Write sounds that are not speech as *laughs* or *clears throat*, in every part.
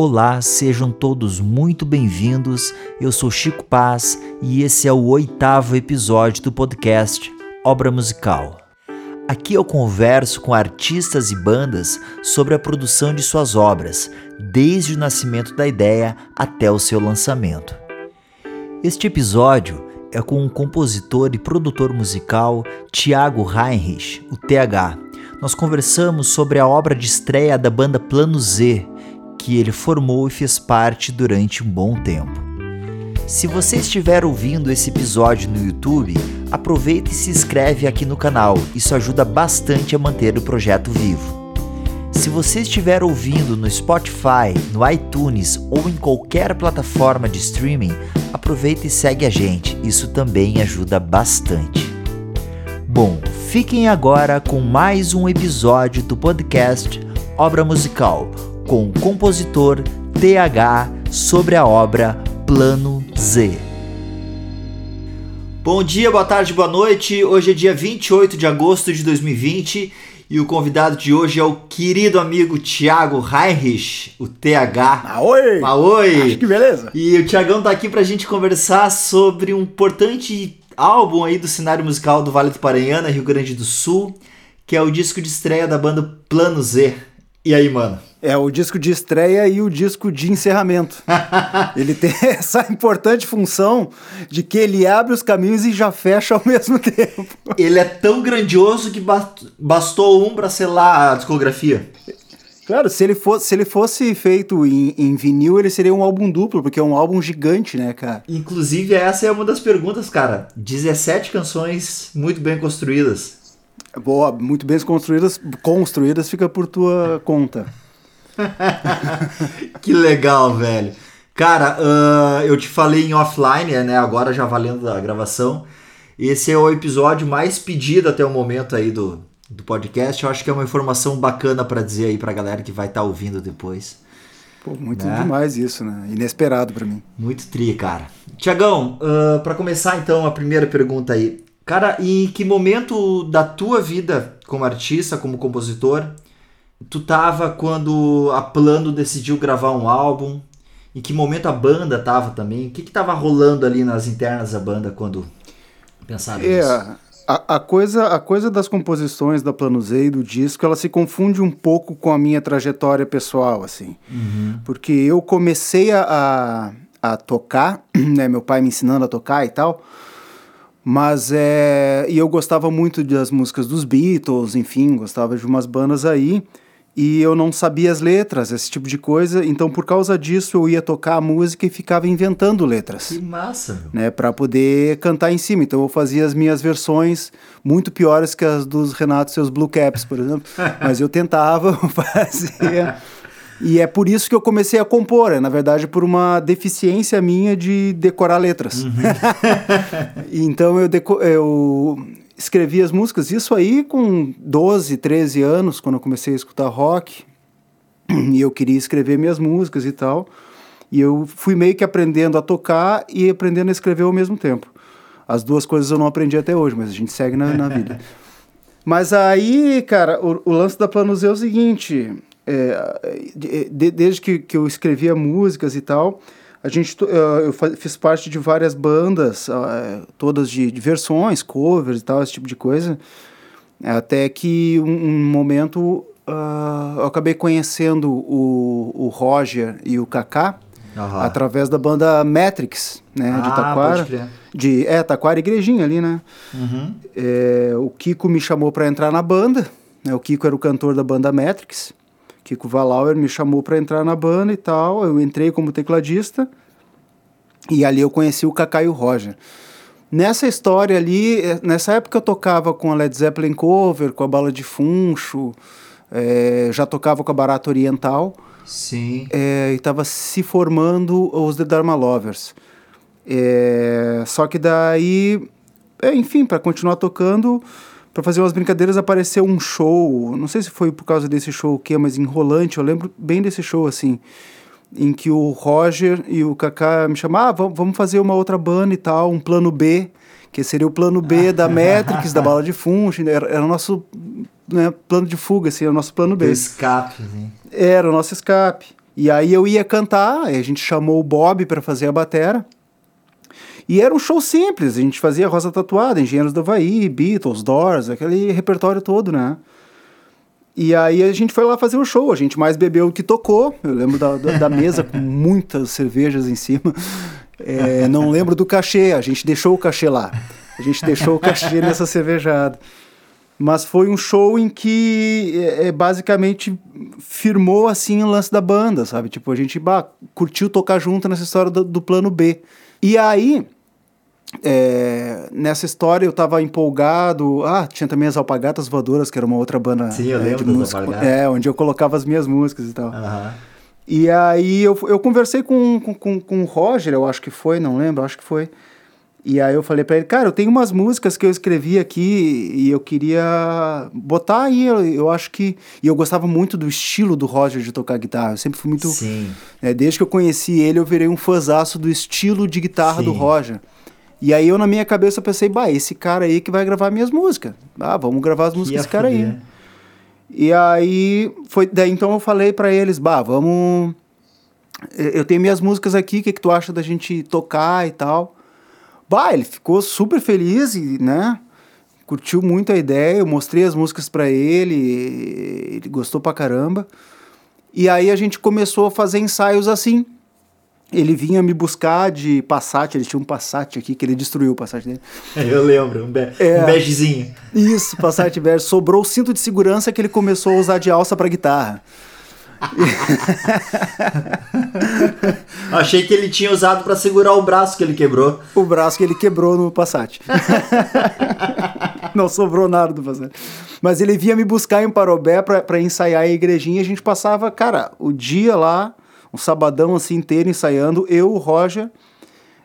Olá, sejam todos muito bem-vindos. Eu sou Chico Paz e esse é o oitavo episódio do podcast Obra Musical. Aqui eu converso com artistas e bandas sobre a produção de suas obras, desde o nascimento da ideia até o seu lançamento. Este episódio é com o compositor e produtor musical Tiago Heinrich, o TH. Nós conversamos sobre a obra de estreia da banda Plano Z, que ele formou e fez parte durante um bom tempo. Se você estiver ouvindo esse episódio no YouTube, aproveita e se inscreve aqui no canal, isso ajuda bastante a manter o projeto vivo. Se você estiver ouvindo no Spotify, no iTunes ou em qualquer plataforma de streaming, aproveita e segue a gente, isso também ajuda bastante. Bom, fiquem agora com mais um episódio do podcast Obra Musical, com o compositor TH sobre a obra Plano Z. Bom dia, boa tarde, boa noite. Hoje é dia 28 de agosto de 2020 e o convidado de hoje é o querido amigo Thiago Heinrich, o TH. Aoi! Aoi! Acho que beleza. E o Thiagão tá aqui pra gente conversar sobre um importante álbum aí do cenário musical do Vale do Paranhana, Rio Grande do Sul, que é o disco de estreia da banda Plano Z. E aí, mano? É o disco de estreia e o disco de encerramento. *laughs* ele tem *laughs* essa importante função de que ele abre os caminhos e já fecha ao *laughs* mesmo tempo. Ele é tão grandioso que bastou um para selar a discografia. Claro, se ele fosse, se ele fosse feito em, em, vinil, ele seria um álbum duplo, porque é um álbum gigante, né, cara? Inclusive, essa é uma das perguntas, cara. 17 canções muito bem construídas. Boa, muito bem construídas, construídas fica por tua conta. *laughs* que legal, velho. Cara, uh, eu te falei em offline, né? Agora já valendo a gravação. Esse é o episódio mais pedido até o momento aí do, do podcast. Eu acho que é uma informação bacana para dizer aí pra galera que vai estar tá ouvindo depois. Pô, muito né? demais isso, né? Inesperado para mim. Muito tri, cara. Tiagão, uh, para começar então a primeira pergunta aí. Cara, em que momento da tua vida como artista, como compositor, tu tava quando a Plano decidiu gravar um álbum? Em que momento a banda tava também? O que que tava rolando ali nas internas da banda quando pensaram é, nisso? A, a, coisa, a coisa das composições da Plano Z e do disco, ela se confunde um pouco com a minha trajetória pessoal, assim. Uhum. Porque eu comecei a, a, a tocar, *clears throat* né, meu pai me ensinando a tocar e tal, mas é... E eu gostava muito das músicas dos Beatles, enfim, gostava de umas bandas aí e eu não sabia as letras, esse tipo de coisa. Então, por causa disso, eu ia tocar a música e ficava inventando letras. Que massa! Né, para poder cantar em cima. Então, eu fazia as minhas versões muito piores que as dos Renato seus Blue Caps, por exemplo. *laughs* Mas eu tentava *laughs* fazer. E é por isso que eu comecei a compor, é, na verdade, por uma deficiência minha de decorar letras. Uhum. *laughs* então eu, deco eu escrevi as músicas. Isso aí com 12, 13 anos, quando eu comecei a escutar rock. *clears throat* E eu queria escrever minhas músicas e tal. E eu fui meio que aprendendo a tocar e aprendendo a escrever ao mesmo tempo. As duas coisas eu não aprendi até hoje, mas a gente segue na, na vida. *laughs* Mas aí, cara, o, o, lance da Planos é o seguinte: é, de, desde que, que eu escrevia músicas e tal, a gente eu fiz parte de várias bandas, eh, todas de, de versões, covers e tal, esse tipo de coisa. Até que um, um momento uh, eu acabei conhecendo o, o Roger e o Kaká uhum. através da banda Matrix, né, ah, de Taquara. De, é, Taquara Igrejinha ali, né? Uhum. É, o Kiko me chamou para entrar na banda. Né, o Kiko era o cantor da banda Matrix. Kiko Valauer me chamou para entrar na banda e tal. Eu entrei como tecladista e ali eu conheci o Kaká e o Roger. Nessa história ali, eh, nessa época eu tocava com a Led Zeppelin cover, com a Bala de Funcho, é, já tocava com a Barata Oriental. Sim. É, e estava se formando os The Dharma Lovers. É, só que daí, enfim, para continuar tocando, para fazer umas brincadeiras, apareceu um show. Não sei se foi por causa desse show o quê, mas enrolante. Eu lembro bem desse show, assim. Em que o Roger e o Kaká me chamaram, ah, vamos fazer uma outra banda e tal, um plano B, que seria o plano B da *laughs* Matrix, da bala de funcho. Era, era o nosso né, plano de fuga, assim, era o nosso plano B. O escape, né? Era o nosso escape. E aí eu ia cantar, a gente chamou o Bob para fazer a batera. E era um show simples, a gente fazia Rosa Tatuada, Engenheiros do Havaí, Beatles, Doors, aquele repertório todo, né? E aí a gente foi lá fazer o show, a gente mais bebeu que tocou, eu lembro da, da mesa com *laughs* muitas cervejas em cima. É, não lembro do cachê, a gente deixou o cachê lá. A gente deixou o cachê *laughs* nessa cervejada. Mas foi um show em que é, é, basicamente firmou assim o lance da banda, sabe? Tipo, a gente bah, curtiu tocar junto nessa história do, do plano B. E aí, é, nessa história eu tava empolgado. Ah, tinha também as Alpagatas Voadoras, que era uma outra banda Sim, eu é, de música. É, onde eu colocava as minhas músicas e tal. Uhum. E aí eu, eu conversei com, com, com, com o Roger, eu acho que foi, não lembro, acho que foi. E aí eu falei para ele, cara, eu tenho umas músicas que eu escrevi aqui e eu queria botar aí, eu, eu acho que... E eu gostava muito do estilo do Roger de tocar guitarra, eu sempre fui muito... Sim. É, desde que eu conheci ele, eu virei um fãzaço do estilo de guitarra Sim. do Roger. E aí eu, na minha cabeça, pensei, bah, esse cara aí que vai gravar minhas músicas. Ah, vamos gravar as músicas desse cara aí. E aí, foi, daí então eu falei para eles, bah, vamos... Eu tenho minhas músicas aqui, o que, que tu acha da gente tocar e tal? Bah, ele ficou super feliz e, né? Curtiu muito a ideia, eu mostrei as músicas para ele, ele gostou pra caramba. E aí a gente começou a fazer ensaios assim. Ele vinha me buscar de Passat, ele tinha um Passat aqui, que ele destruiu o Passat dele. *laughs* Eu lembro, um, be é, um begezinho. Isso, Passat *laughs* bege. Sobrou o cinto de segurança que ele começou a usar de alça para guitarra. *laughs* Achei que ele tinha usado para segurar o braço que ele quebrou. O braço que ele quebrou no Passat. Não sobrou nada do Passat. Mas ele vinha me buscar em Parobé para ensaiar a igrejinha. A gente passava, cara, o dia lá, um sabadão assim inteiro ensaiando. Eu, o Roger,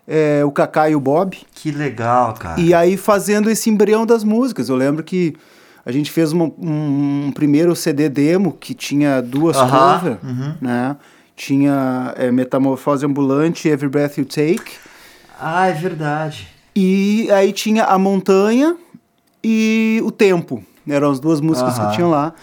é, o Kaká e o Bob. Que legal, cara. E aí fazendo esse embrião das músicas. Eu lembro que a gente fez uma, um, um, primeiro CD demo que tinha duas uh -huh, covers, uh -huh. né? Tinha é, Metamorfose Ambulante e Every Breath You Take. Ah, é verdade. E aí tinha A Montanha e O Tempo. Eram as duas músicas uh -huh. que tinham lá.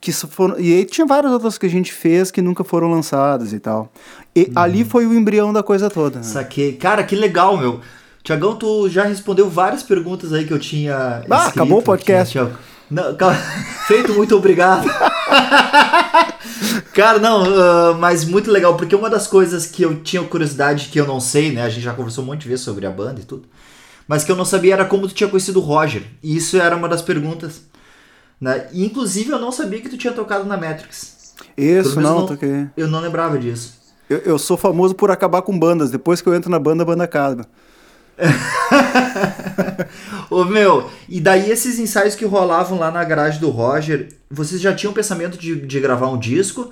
Que foram, e aí tinha várias outras que a gente fez que nunca foram lançadas e tal. E uhum. ali foi o embrião da coisa toda. Né? Saquei. Cara, que legal, meu. Tiagão, tu já respondeu várias perguntas aí que eu tinha. Ah, acabou o podcast. Tinha, não, *laughs* feito, muito obrigado. *laughs* Cara, não, uh, mas muito legal, porque uma das coisas que eu tinha curiosidade que eu não sei, né? A gente já conversou um monte de vezes sobre a banda e tudo. Mas que eu não sabia era como tu tinha conhecido o Roger. E isso era uma das perguntas. Né? E, inclusive, eu não sabia que tu tinha tocado na Matrix. Isso, não, não, toquei. Eu não lembrava disso. Eu, eu sou famoso por acabar com bandas. Depois que eu entro na banda, a banda acaba. *laughs* Ô meu, e daí esses ensaios que rolavam lá na garagem do Roger, vocês já tinham pensamento de, de gravar um disco?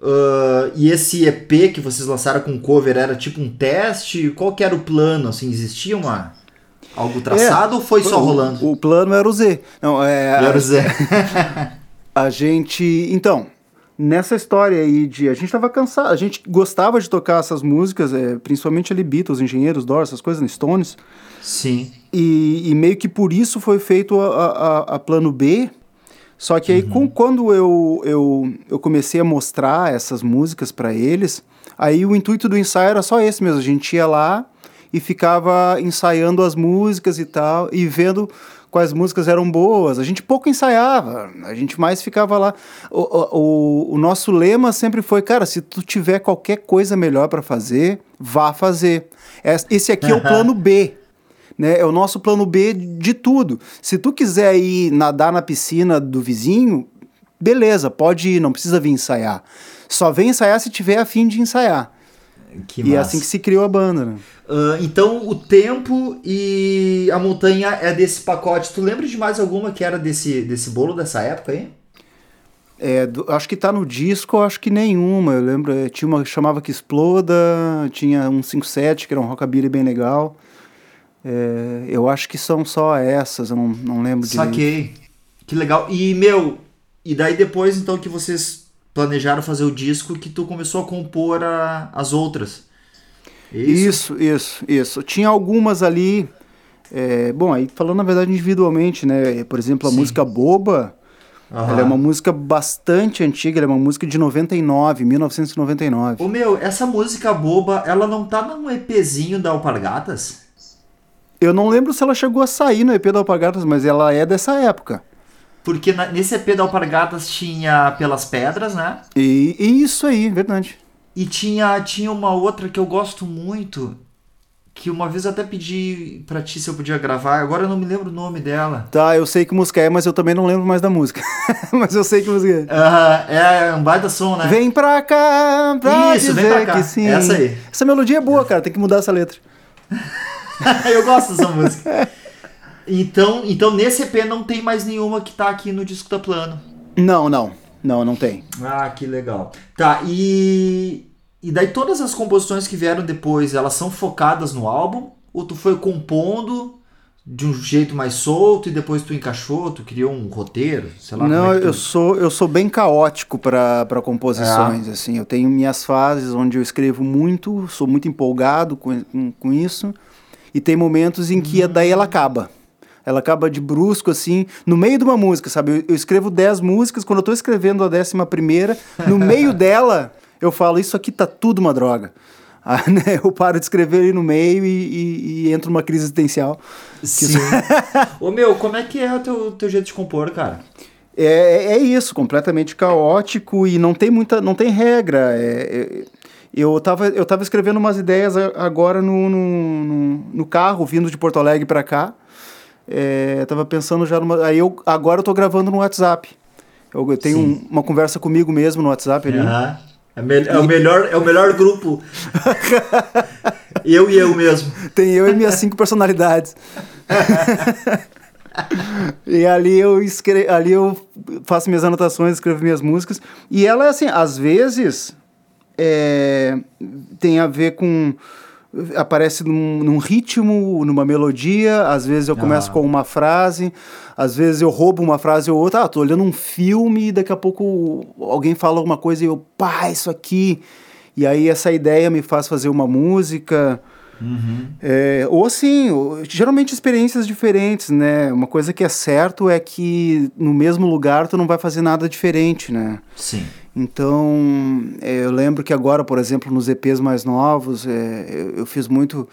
Uh, e esse EP que vocês lançaram com cover era tipo um teste? Qual que era o plano? Assim, existia uma algo traçado é, ou foi só o, rolando? O plano era o Z. Não, é, era o Z. *laughs* a gente, então, nessa história aí de. A gente tava cansado, a gente gostava de tocar essas músicas, é, principalmente ali Beatles, Engenheiros, Doors, essas coisas, Stones. Sim. E, e, meio que por isso foi feito a, a, a plano B. Só que aí, uhum. com, quando eu, eu, eu comecei a mostrar essas músicas para eles, aí o intuito do ensaio era só esse mesmo. A gente ia lá e ficava ensaiando as músicas e tal, e vendo quais músicas eram boas. A gente pouco ensaiava, a gente mais ficava lá. O, o, o nosso lema sempre foi, cara, se tu tiver qualquer coisa melhor para fazer, vá fazer. Esse aqui é o plano B. Né? É o nosso plano B de tudo. Se tu quiser ir nadar na piscina do vizinho, beleza, pode ir, não precisa vir ensaiar. Só vem ensaiar se tiver a fim de ensaiar. Que e é assim que se criou a banda, né? Uh, então o tempo e a montanha é desse pacote. Tu lembra de mais alguma que era desse, desse bolo dessa época aí? É, do, acho que tá no disco, acho que nenhuma. Eu lembro, é, tinha uma que chamava Que Exploda, tinha um 57, que era um rockabilly bem legal. É, eu acho que são só essas, eu não, não lembro de. Saquei. Que legal. E, meu, e daí depois então que vocês planejaram fazer o disco que tu começou a compor a, as outras. É isso? isso, isso, isso. Tinha algumas ali. É, bom, aí falando na verdade individualmente, né? Por exemplo, a Sim. música Boba, Uhum. Ela é uma música bastante antiga, ela é uma música de 99, 1999. Ô meu, essa música boba, ela não tá num EPzinho da Alpargatas? Eu não lembro se ela chegou a sair no EP da Alpargatas, mas ela é dessa época. Porque na, nesse EP da Alpargatas tinha Pelas Pedras, né? E, e, isso aí, verdade. E tinha, tinha uma outra que eu gosto muito, que uma vez eu até pedi pra ti se eu podia gravar, agora eu não me lembro o nome dela. Tá, eu sei que música é, mas eu também não lembro mais da música. *laughs* mas eu sei que música é. Uh, é um baita som, né? Vem pra cá, pra Isso, dizer vem pra cá. sim. Essa aí. Essa melodia é boa, cara, tem que mudar essa letra. *laughs* eu gosto dessa música. *laughs* Então, então nesse EP não tem mais nenhuma que tá aqui no disco da Plano. Não, não. Não, não tem. Ah, que legal. Tá, e e daí todas as composições que vieram depois, elas são focadas no álbum? Ou tu foi compondo de um jeito mais solto e depois tu encaixou, tu criou um roteiro, sei lá. Não, é tu... eu sou eu sou bem caótico para composições, é. assim. Eu tenho minhas fases onde eu escrevo muito, sou muito empolgado com, com, com isso. E tem momentos em que hum. daí ela acaba. Ela acaba de brusco, assim, no meio de uma música, sabe? Eu, escrevo 10 músicas, quando eu tô escrevendo a décima primeira, no *laughs* meio dela eu falo, isso aqui tá tudo uma droga. Ah, *laughs* né? Eu paro de escrever ali no meio e, e, e entro numa crise existencial. Sim. *laughs* Ô meu, como é que é o teu, teu jeito de compor, cara? É, é, é isso, completamente caótico e não tem muita, não tem regra. É, é, eu tava, eu tava escrevendo umas ideias agora no, no, no, no carro, vindo de Porto Alegre para cá. É, tava pensando já numa. Aí eu, agora eu tô gravando no WhatsApp. Eu, eu tenho um, uma conversa comigo mesmo no WhatsApp ali. Uhum. É, me é, o melhor, é o melhor grupo. *laughs* eu e eu mesmo. Tem eu e minhas cinco personalidades. *laughs* e ali eu escrevo, ali eu faço minhas anotações, escrevo minhas músicas. E ela, assim, às vezes é, tem a ver com aparece num, num, ritmo, numa melodia, às vezes eu começo ah. com uma frase, às vezes eu roubo uma frase ou outra, ah, tô olhando um filme e daqui a pouco alguém fala alguma coisa e eu, pá, isso aqui. E aí essa ideia me faz fazer uma música. Uhum. É, ou assim, geralmente experiências diferentes, né? Uma coisa que é certo é que no mesmo lugar tu não vai fazer nada diferente, né? Sim. Então, é, eu lembro que agora, por exemplo, nos EPs mais novos, é, eu, eu, fiz muito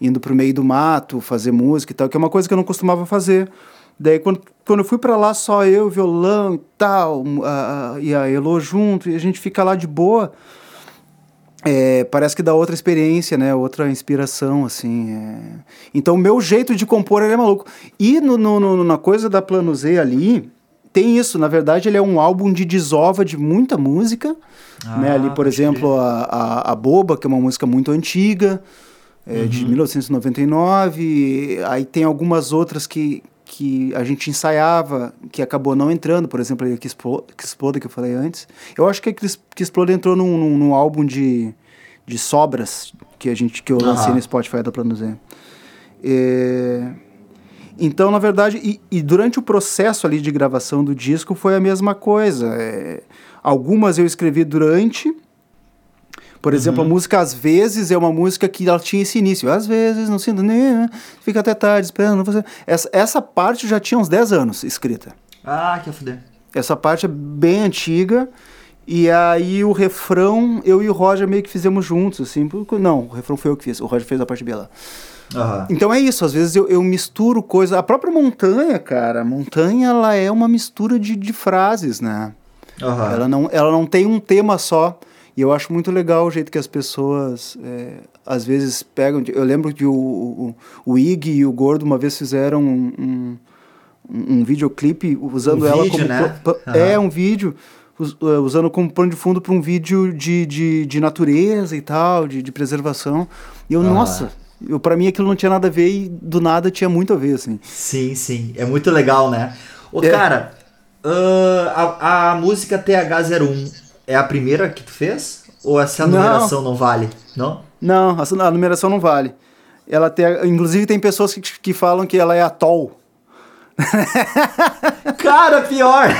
indo para o meio do mato, fazer música e tal, que é uma coisa que eu não costumava fazer. Daí, quando, quando eu fui para lá, só eu, violão e tal, a, a, e a Elo junto, e a gente fica lá de boa, é, parece que dá outra experiência, né? Outra inspiração, assim. É... Então, o meu jeito de compor ele é maluco. E no, no, no, na coisa da Plano Z ali, tem isso, na verdade ele é um álbum de desova de muita música, ah, né? Ali, por exemplo, a, a, a, Boba, que é uma música muito antiga, é, uhum. de 1999, aí tem algumas outras que, que a gente ensaiava, que acabou não entrando, por exemplo, a que Exploda, que eu falei antes. Eu acho que a que Exploda entrou num, num, num, álbum de, de sobras que, a gente, que eu lancei no Spotify da Plano Z. É... Então, na verdade, e, e, durante o processo ali de gravação do disco foi a mesma coisa. É, algumas eu escrevi durante. Por exemplo, uhum. a música Às vezes é uma música que ela tinha esse início. Às vezes, não sinto nem. Fica até tarde esperando você. Essa, essa parte já tinha uns 10 anos escrita. Ah, que fuder. Essa parte é bem antiga. E aí o refrão, eu e o Roger meio que fizemos juntos, assim. Não, o refrão foi eu que fiz. O Roger fez a parte lá. Uhum. Então é isso, às vezes eu, eu misturo coisas. A própria montanha, cara, a montanha ela é uma mistura de, de frases, né? Uhum. Ela, não, ela não tem um tema só. E eu acho muito legal o jeito que as pessoas é, às vezes pegam. Eu lembro que o, o, o Ig e o Gordo uma vez fizeram um, um, um videoclipe usando um ela vídeo, como. Né? Uhum. É, um vídeo é, usando como pano de fundo para um vídeo de, de, de natureza e tal, de, de preservação. E eu, nossa, eu, pra mim aquilo não tinha nada a ver e do nada tinha muito a ver, assim. Sim, sim. É muito legal, né? Ô, é. cara, uh, a, a música TH01 é a primeira que tu fez? Ou essa numeração não, não vale? Não? Não, a numeração não vale. Ela tem, inclusive tem pessoas que, que falam que ela é atol. *laughs* Cara, pior! *laughs*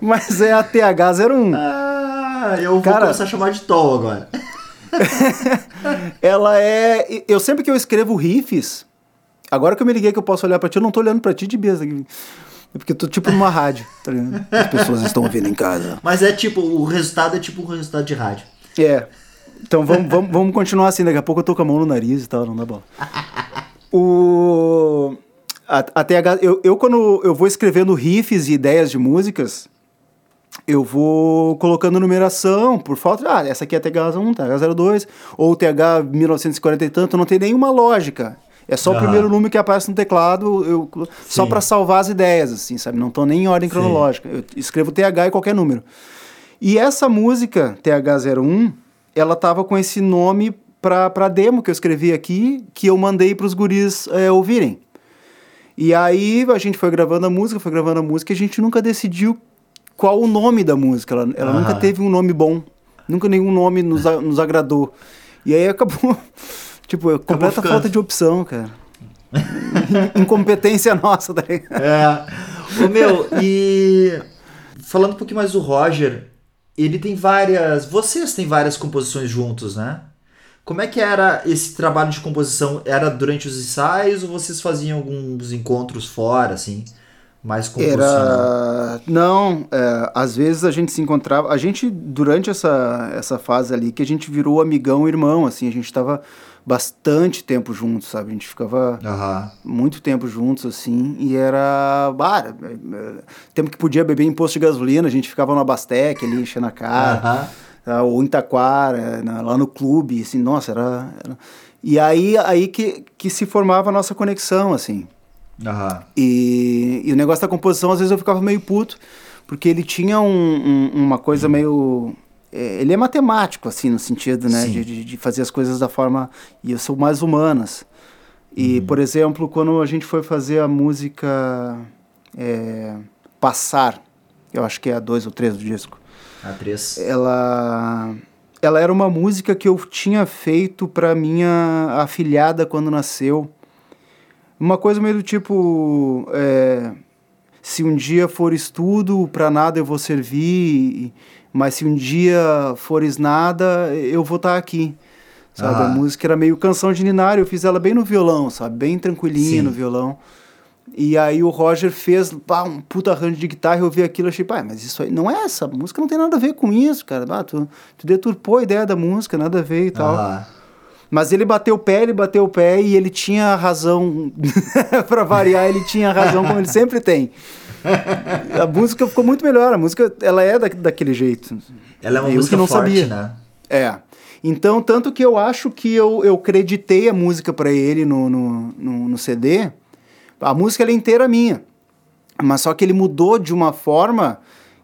Mas é a TH01. Ah, eu vou Cara, começar a chamar de Tol agora. *laughs* ela é. Eu sempre que eu escrevo riffs, Agora que eu me liguei que eu posso olhar pra ti, eu não tô olhando pra ti de besta. É porque eu tô tipo numa rádio, tá ligado? As pessoas estão ouvindo em casa. Mas é tipo, o resultado é tipo um resultado de rádio. É. Então vamos, vamos, vamos continuar assim, daqui a pouco eu tô com a mão no nariz e tal, não dá bola. O. A, a TH, eu, eu, quando eu vou escrevendo riffs e ideias de músicas, eu vou colocando numeração por falta. Ah, essa aqui é TH1, TH02, ou TH 1940 e tanto, não tem nenhuma lógica. É só o primeiro número que aparece no teclado, eu, só para salvar as ideias, assim, sabe? Não tô nem em ordem cronológica. Eu escrevo TH e qualquer número. E essa música, TH01, ela tava com esse nome pra, pra demo que eu escrevi aqui, que eu mandei pros guris é, ouvirem. E aí a gente foi gravando a música, foi gravando a música e a gente nunca decidiu qual o nome da música. Ela, ela nunca teve um nome bom. Nunca nenhum nome nos, nos agradou. E aí acabou. Tipo, é completa falta de opção, cara. Incompetência *laughs* nossa, daí. Tá é. Ô, meu, e falando um pouquinho mais do Roger, ele tem várias. Vocês têm várias composições juntos, né? Como é que era esse trabalho de composição? Era durante os ensaios ou vocês faziam alguns encontros fora, assim? Mais Era... Não, é, às vezes a gente se encontrava... A gente, durante essa, essa fase ali, que a gente virou amigão irmão, assim. A gente tava bastante tempo juntos, sabe? A gente ficava uhum. muito tempo juntos, assim, e era. Ah, tempo que podia beber em posto de gasolina, a gente ficava no Abastec ali, enchendo a cara. Uhum. Ou em Taquara, lá no clube, assim, nossa, era. era... E aí, aí que, que se formava a nossa conexão, assim. Uhum. E, e o negócio da composição, às vezes eu ficava meio puto, porque ele tinha um, um, uma coisa meio é, ele é matemático, assim, no sentido, né, de, de, fazer as coisas da forma, e são mais humanas. E, uhum. por exemplo, quando a gente foi fazer a música é, Passar, eu acho que é a 2 ou 3 do disco. A 3. Ela, ela era uma música que eu tinha feito para minha afilhada quando nasceu. Uma coisa meio do tipo... É, se um dia for estudo, para nada eu vou servir mas se um dia fores nada, eu vou estar tá aqui. Sabe? Ah. A música era meio canção de Ninário, eu fiz ela bem no violão, sabe? Bem tranquilinha no violão. E aí o Roger fez pá, um puta arranjo de guitarra, eu vi aquilo e achei, pai, mas isso aí não é essa, música não tem nada a ver com isso, cara. Ah, tu, tu deturpou a ideia da música, nada a ver e tal. Ah. Mas ele bateu o pé, ele bateu o pé e ele tinha razão, *laughs* para variar, ele tinha razão como ele sempre tem a música ficou muito melhor. A música, ela é da, daquele jeito. Ela é uma eu música não forte, sabia. né? É. Então, tanto que eu acho que eu, eu creditei a música para ele no, no, no, no, CD. A música é inteira minha. Mas só que ele mudou de uma forma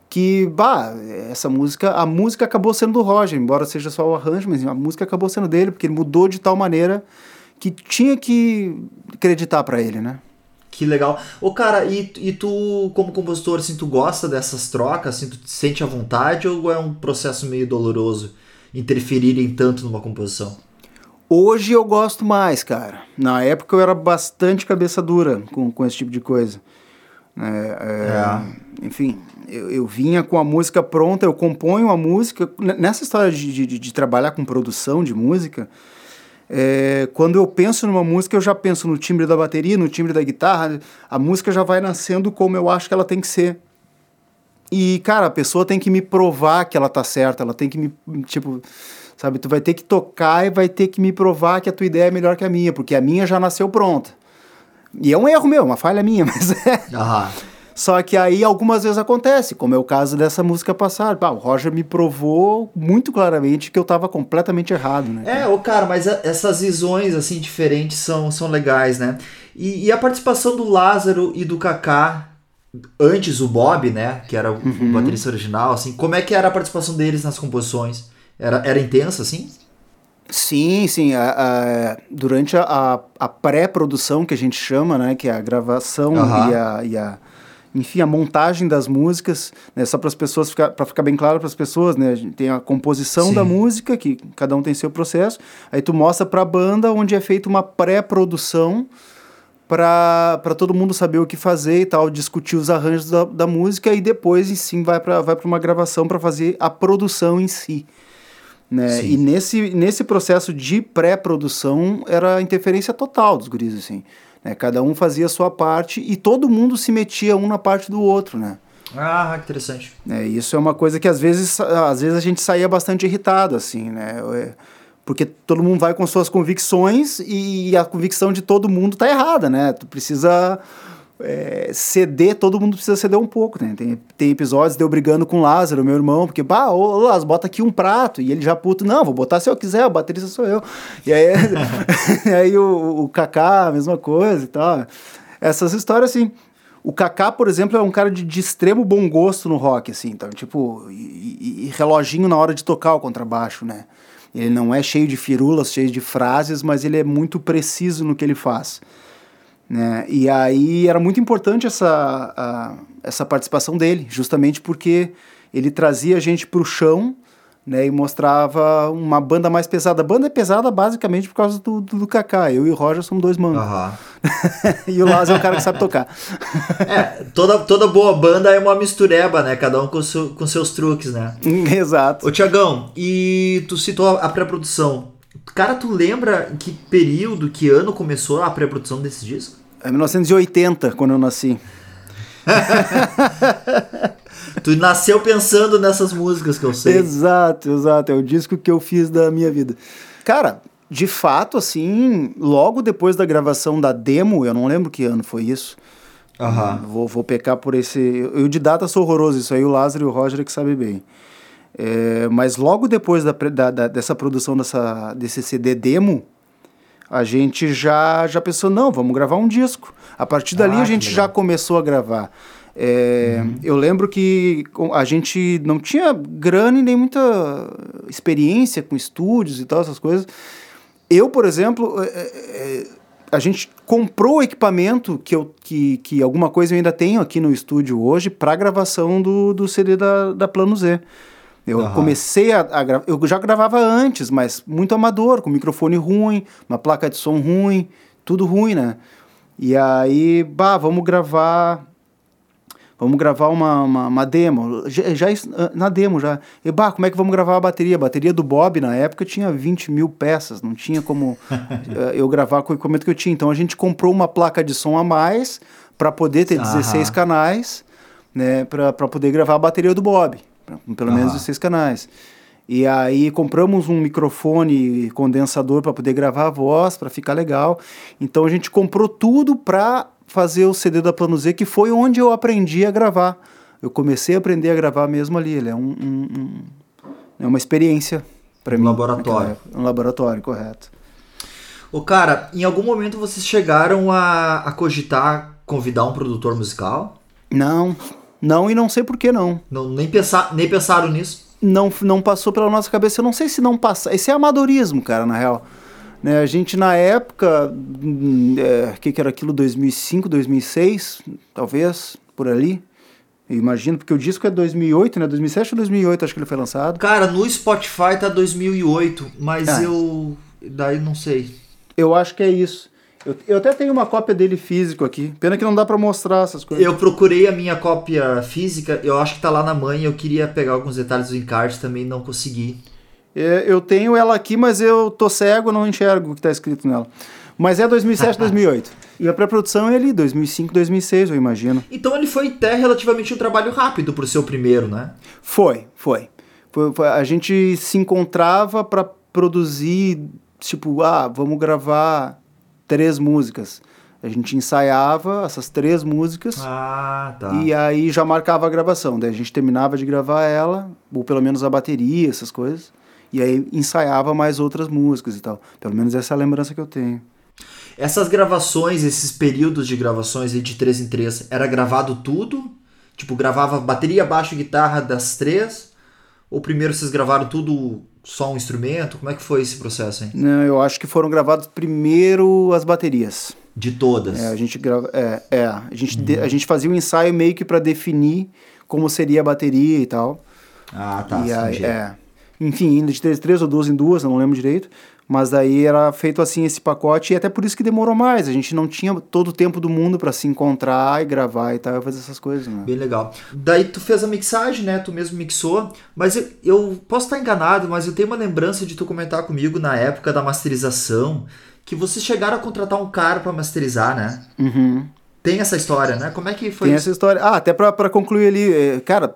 que, bah, essa música, a música acabou sendo do Roger, embora seja só o arranjo, mas a música acabou sendo dele, porque ele mudou de tal maneira que tinha que acreditar para ele, né? Que legal. Ô, cara, e, e tu, como compositor, assim, tu gosta dessas trocas? Assim, tu te sente à vontade ou é um processo meio doloroso interferirem tanto numa composição? Hoje eu gosto mais, cara. Na época eu era bastante cabeça dura com, com esse tipo de coisa. É, é, é. Enfim, eu, eu, vinha com a música pronta, eu componho a música. Nessa história de, de, de trabalhar com produção de música, é, quando eu penso numa música, eu já penso no timbre da bateria, no timbre da guitarra. A música já vai nascendo como eu acho que ela tem que ser. E, cara, a pessoa tem que me provar que ela tá certa, ela tem que me, tipo, sabe, tu vai ter que tocar e vai ter que me provar que a tua ideia é melhor que a minha, porque a minha já nasceu pronta. E é um erro meu, uma falha minha, *laughs* mas é. Uhum. Só que aí algumas vezes acontece, como é o caso dessa música passada. o Roger me provou muito claramente que eu estava completamente errado, né? É, o cara, mas essas visões assim diferentes são, são legais, né? E, e a participação do Lázaro e do Kaká antes o Bob, né, que era o, uhum. o baterista original, assim, como é que era a participação deles nas composições? Era, era intensa, assim? Sim, sim. A, a, durante a, a pré-produção, que a gente chama, né, que é a gravação uhum. e, a, e a enfim, a montagem das músicas, né, só para as pessoas ficar, para ficar bem claro para as pessoas, né, a gente tem a composição Sim. da música que cada um tem seu processo, aí tu mostra para a banda onde é feita uma pré-produção para todo mundo saber o que fazer e tal, discutir os arranjos da, da música e depois sim vai para vai para uma gravação para fazer a produção em si. Né? E nesse, nesse processo de pré-produção era a interferência total dos guris, assim. Né? Cada um fazia a sua parte e todo mundo se metia um na parte do outro, né? Ah, que interessante. É, isso é uma coisa que às vezes, às vezes a gente saía bastante irritado, assim, né? É, porque todo mundo vai com suas convicções e a convicção de todo mundo tá errada, né? Tu precisa é, ceder, todo mundo precisa ceder um pouco, né? Tem, tem episódios de eu brigando com o Lázaro, meu irmão, porque, bah, ô, Lázaro, bota aqui um prato. E ele já puto, não, vou botar se eu quiser, o baterista sou eu. E aí, *laughs* e aí o, o Kaká, a mesma coisa e tal. Essas histórias, assim. O Kaká, por exemplo, é um cara de, de, extremo bom gosto no rock, assim. Então, tipo, e, e reloginho na hora de tocar o contrabaixo, né? Ele não é cheio de firulas, cheio de frases, mas ele é muito preciso no que ele faz. Né? E aí era muito importante essa, a, essa participação dele, justamente porque ele trazia a gente para o chão né, e mostrava uma banda mais pesada. A banda é pesada basicamente por causa do, do, do Kaká. Eu e o Roger somos dois manos. Uhum. *laughs* e o Lázaro é o cara que sabe tocar. é, toda, toda boa banda é uma mistureba, né? Cada um com, seu, com seus truques, né? *laughs* Exato. Ô, Tiagão, e tu citou a pré-produção. Cara, tu lembra em que período, que ano começou a pré-produção desse disco? É 1980, quando eu nasci. *laughs* tu nasceu pensando nessas músicas que eu sei. Exato, exato. É o disco que eu fiz da minha vida. Cara, de fato, assim, logo depois da gravação da demo, eu não lembro que ano foi isso. Uhum. Vou, vou pecar por esse. Eu de data sou horroroso, isso aí o Lázaro e o Roger é que sabem bem. É, mas logo depois da, da, da, dessa produção dessa, desse CD demo, a gente já, já pensou, não, vamos gravar um disco. A partir dali ah, a gente já começou a gravar. É, uhum. Eu lembro que a gente não tinha grana e nem muita experiência com estúdios e tal, essas coisas. Eu, por exemplo, é, é, é a gente comprou o equipamento que, eu, que, que alguma coisa eu ainda tenho aqui no estúdio hoje para gravação do, do CD da, da Plano Z. Eu uhum. comecei a, a gravar. Eu já gravava antes, mas muito amador, com microfone ruim, uma placa de som ruim, tudo ruim, né? E aí, bah, vamos gravar. Vamos gravar uma, uma, uma demo. Já, já, na demo já. E bah, como é que vamos gravar a bateria? A bateria do Bob na época tinha 20 mil peças, não tinha como *laughs* eh, eu gravar com o equipamento que eu tinha. Então a gente comprou uma placa de som a mais para poder ter 16 canais, né? Para poder gravar a bateria do Bob pelo menos os seis canais. E aí compramos um microfone condensador para poder gravar a voz, para ficar legal. Então a gente comprou tudo para fazer o CD da Plano Z, que foi onde eu aprendi a gravar. Eu comecei a aprender a gravar mesmo ali. Ele é um, um, um é uma experiência para um mim. Laboratório. Um laboratório, correto. O cara, em algum momento vocês chegaram a, a cogitar convidar um produtor musical? Não, não, e não sei por que não. não nem, pensar, nem pensaram nisso? Não, não passou pela nossa cabeça. Eu não sei se não passa. Esse é amadorismo, cara, na real. Né, a gente, na época, o hum, é, que, que era aquilo, 2005, 2006, talvez, por ali. Eu imagino, porque o disco é 2008, né? 2007 ou 2008, acho que ele foi lançado. Cara, no Spotify tá 2008, mas ah. eu. Daí não sei. Eu acho que é isso. Eu, eu até tenho uma cópia dele físico aqui. Pena que não dá para mostrar essas coisas. Eu procurei a minha cópia física, eu acho que tá lá na mãe. Eu queria pegar alguns detalhes do encarte, também não consegui. É, eu tenho ela aqui, mas eu tô cego, não enxergo o que tá escrito nela. Mas é 2007, 2008. *laughs* E a pré-produção é ali, 2005, 2006, eu imagino. Então ele foi até relativamente um trabalho rápido pro seu primeiro, né? Foi, foi. foi, foi a gente se encontrava para produzir, tipo, ah, vamos gravar três músicas. A gente ensaiava essas três músicas. Ah, tá. E aí já marcava a gravação. Daí a gente terminava de gravar ela, ou pelo menos a bateria, essas coisas. E aí ensaiava mais outras músicas e tal. Pelo menos essa é a lembrança que eu tenho. Essas gravações, esses períodos de gravações de três em três, era gravado tudo? Tipo, gravava bateria, baixo e guitarra das três? Ou primeiro vocês gravaram tudo só um instrumento? Como é que foi esse processo, hein? Não, eu acho que foram gravadas primeiro as baterias. De todas? É, a gente grava, é, é, a gente, uhum. de, a gente fazia um ensaio meio que para definir como seria a bateria e tal. Ah, tá. E aí, é, enfim, indo de três, três ou duas em duas, não lembro direito. Mas daí era feito assim esse pacote e até por isso que demorou mais. A gente não tinha todo o tempo do mundo para se encontrar e gravar e tal, fazer essas coisas, né? Bem legal. Daí tu fez a mixagem, né? Tu mesmo mixou, mas eu, eu posso estar enganado, mas eu tenho uma lembrança de tu comentar comigo na época da masterização que vocês chegaram a contratar um cara para masterizar, né? Uhum. Tem essa história, né? Como é que foi Tem isso? essa história. Ah, até pra, pra concluir ali, é, cara,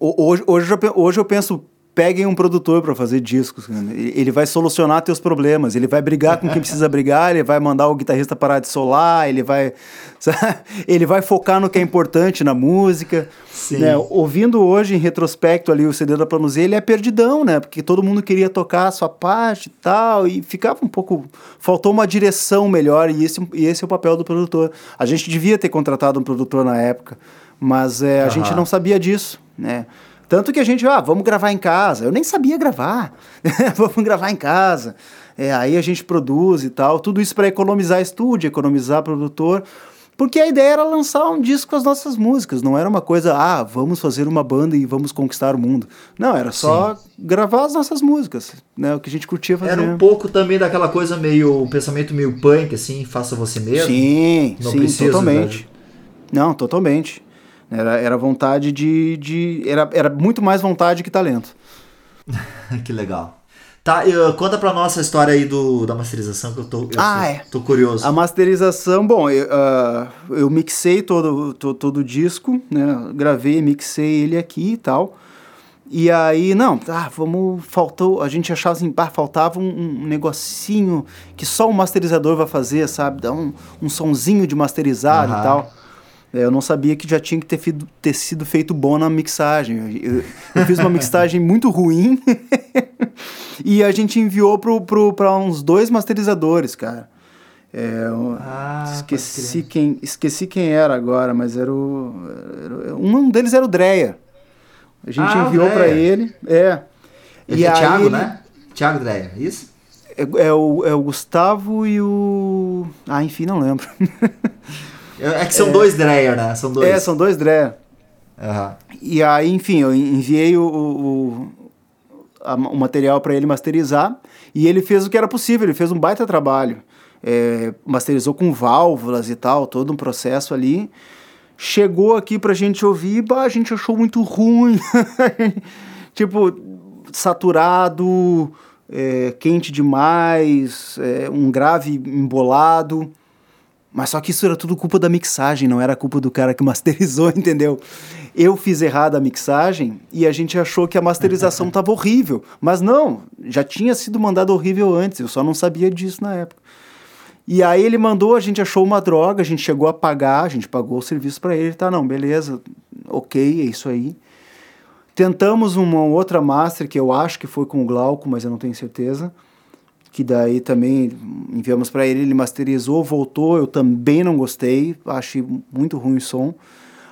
ho- hoje, hoje, hoje eu penso, peguem um produtor pra fazer discos. cara. Ele vai solucionar teus problemas, ele vai brigar com quem precisa brigar, ele vai mandar o guitarrista parar de solar, ele vai, *laughs* sabe? ele vai focar no que é importante na música. Né? Ouvindo hoje em retrospecto ali o CD da Plano Z, ele é perdidão, né? Porque todo mundo queria tocar a sua parte e tal, e ficava um pouco. Faltou uma direção melhor, e esse, e esse é o papel do produtor. A gente devia ter contratado um produtor na época, mas é, a Aham. gente não sabia disso, né? Tanto que a gente, ah, vamos gravar em casa. Eu nem sabia gravar. *laughs* vamos gravar em casa. É, aí a gente produz e tal. Tudo isso para economizar estúdio, economizar produtor. Porque a ideia era lançar um disco com as nossas músicas. Não era uma coisa, ah, vamos fazer uma banda e vamos conquistar o mundo. Não, era só gravar as nossas músicas, né? O que a gente curtia fazer. Era um pouco também daquela coisa meio, um pensamento meio punk, assim, faça você mesmo. Sim, Não sim, precisa, totalmente. velho. Não, totalmente. Era, era vontade de. de era, era muito mais vontade que talento. *laughs* que legal. Tá, e, uh, conta pra nós a história aí do, da masterização que eu tô, eu Ah, sou- é. tô curioso. A masterização, bom, eu, ah, eu mixei todo, to- todo o disco, né? Gravei, mixei ele aqui e tal. E aí, não, ah, vamos. Faltou. A gente achava assim, pá, faltava um, um negocinho que só o masterizador vai fazer, sabe? Dar um, um sonzinho de masterizado Aham. e tal. É, Eu não sabia que já tinha que ter, fido- ter sido feito bom na mixagem. Eu, eu fiz uma mixagem *laughs* muito ruim *laughs* e a gente enviou pra uns dois masterizadores, cara. É, eu- Ah, esqueci, quem, esqueci quem era agora, mas era o. era- um deles era o Dreia. A gente Ah, enviou pra Dreia. ele. É. Ele é Thiago, né? Thiago Dreia, isso? É, é o, é o Gustavo e o. Ah, enfim, não lembro. *laughs* É que são dois Dreyer, né? São dois. é, são dois Dreia. Aham. E aí, enfim, eu enviei o, o, a- o material para ele masterizar e ele fez o que era possível, ele fez um baita trabalho. É, masterizou com válvulas e tal, todo um processo ali. Chegou aqui pra gente ouvir, bah, a gente achou muito ruim. *laughs* tipo, saturado, é, quente demais, é, um grave embolado. Mas só que isso era tudo culpa da mixagem, não era culpa do cara que masterizou, *laughs* entendeu? Eu fiz errado a mixagem e a gente achou que a masterização *laughs* tava horrível. Mas não, já tinha sido mandado horrível antes, eu só não sabia disso na época. E aí ele mandou, a gente achou uma droga, a gente chegou a pagar, a gente pagou o serviço para ele, tá, não, beleza, ok, é isso aí. Tentamos uma outra master que eu acho que foi com o Glauco, mas eu não tenho certeza que daí também enviamos para ele, ele masterizou, voltou, eu também não gostei, achei muito ruim o som.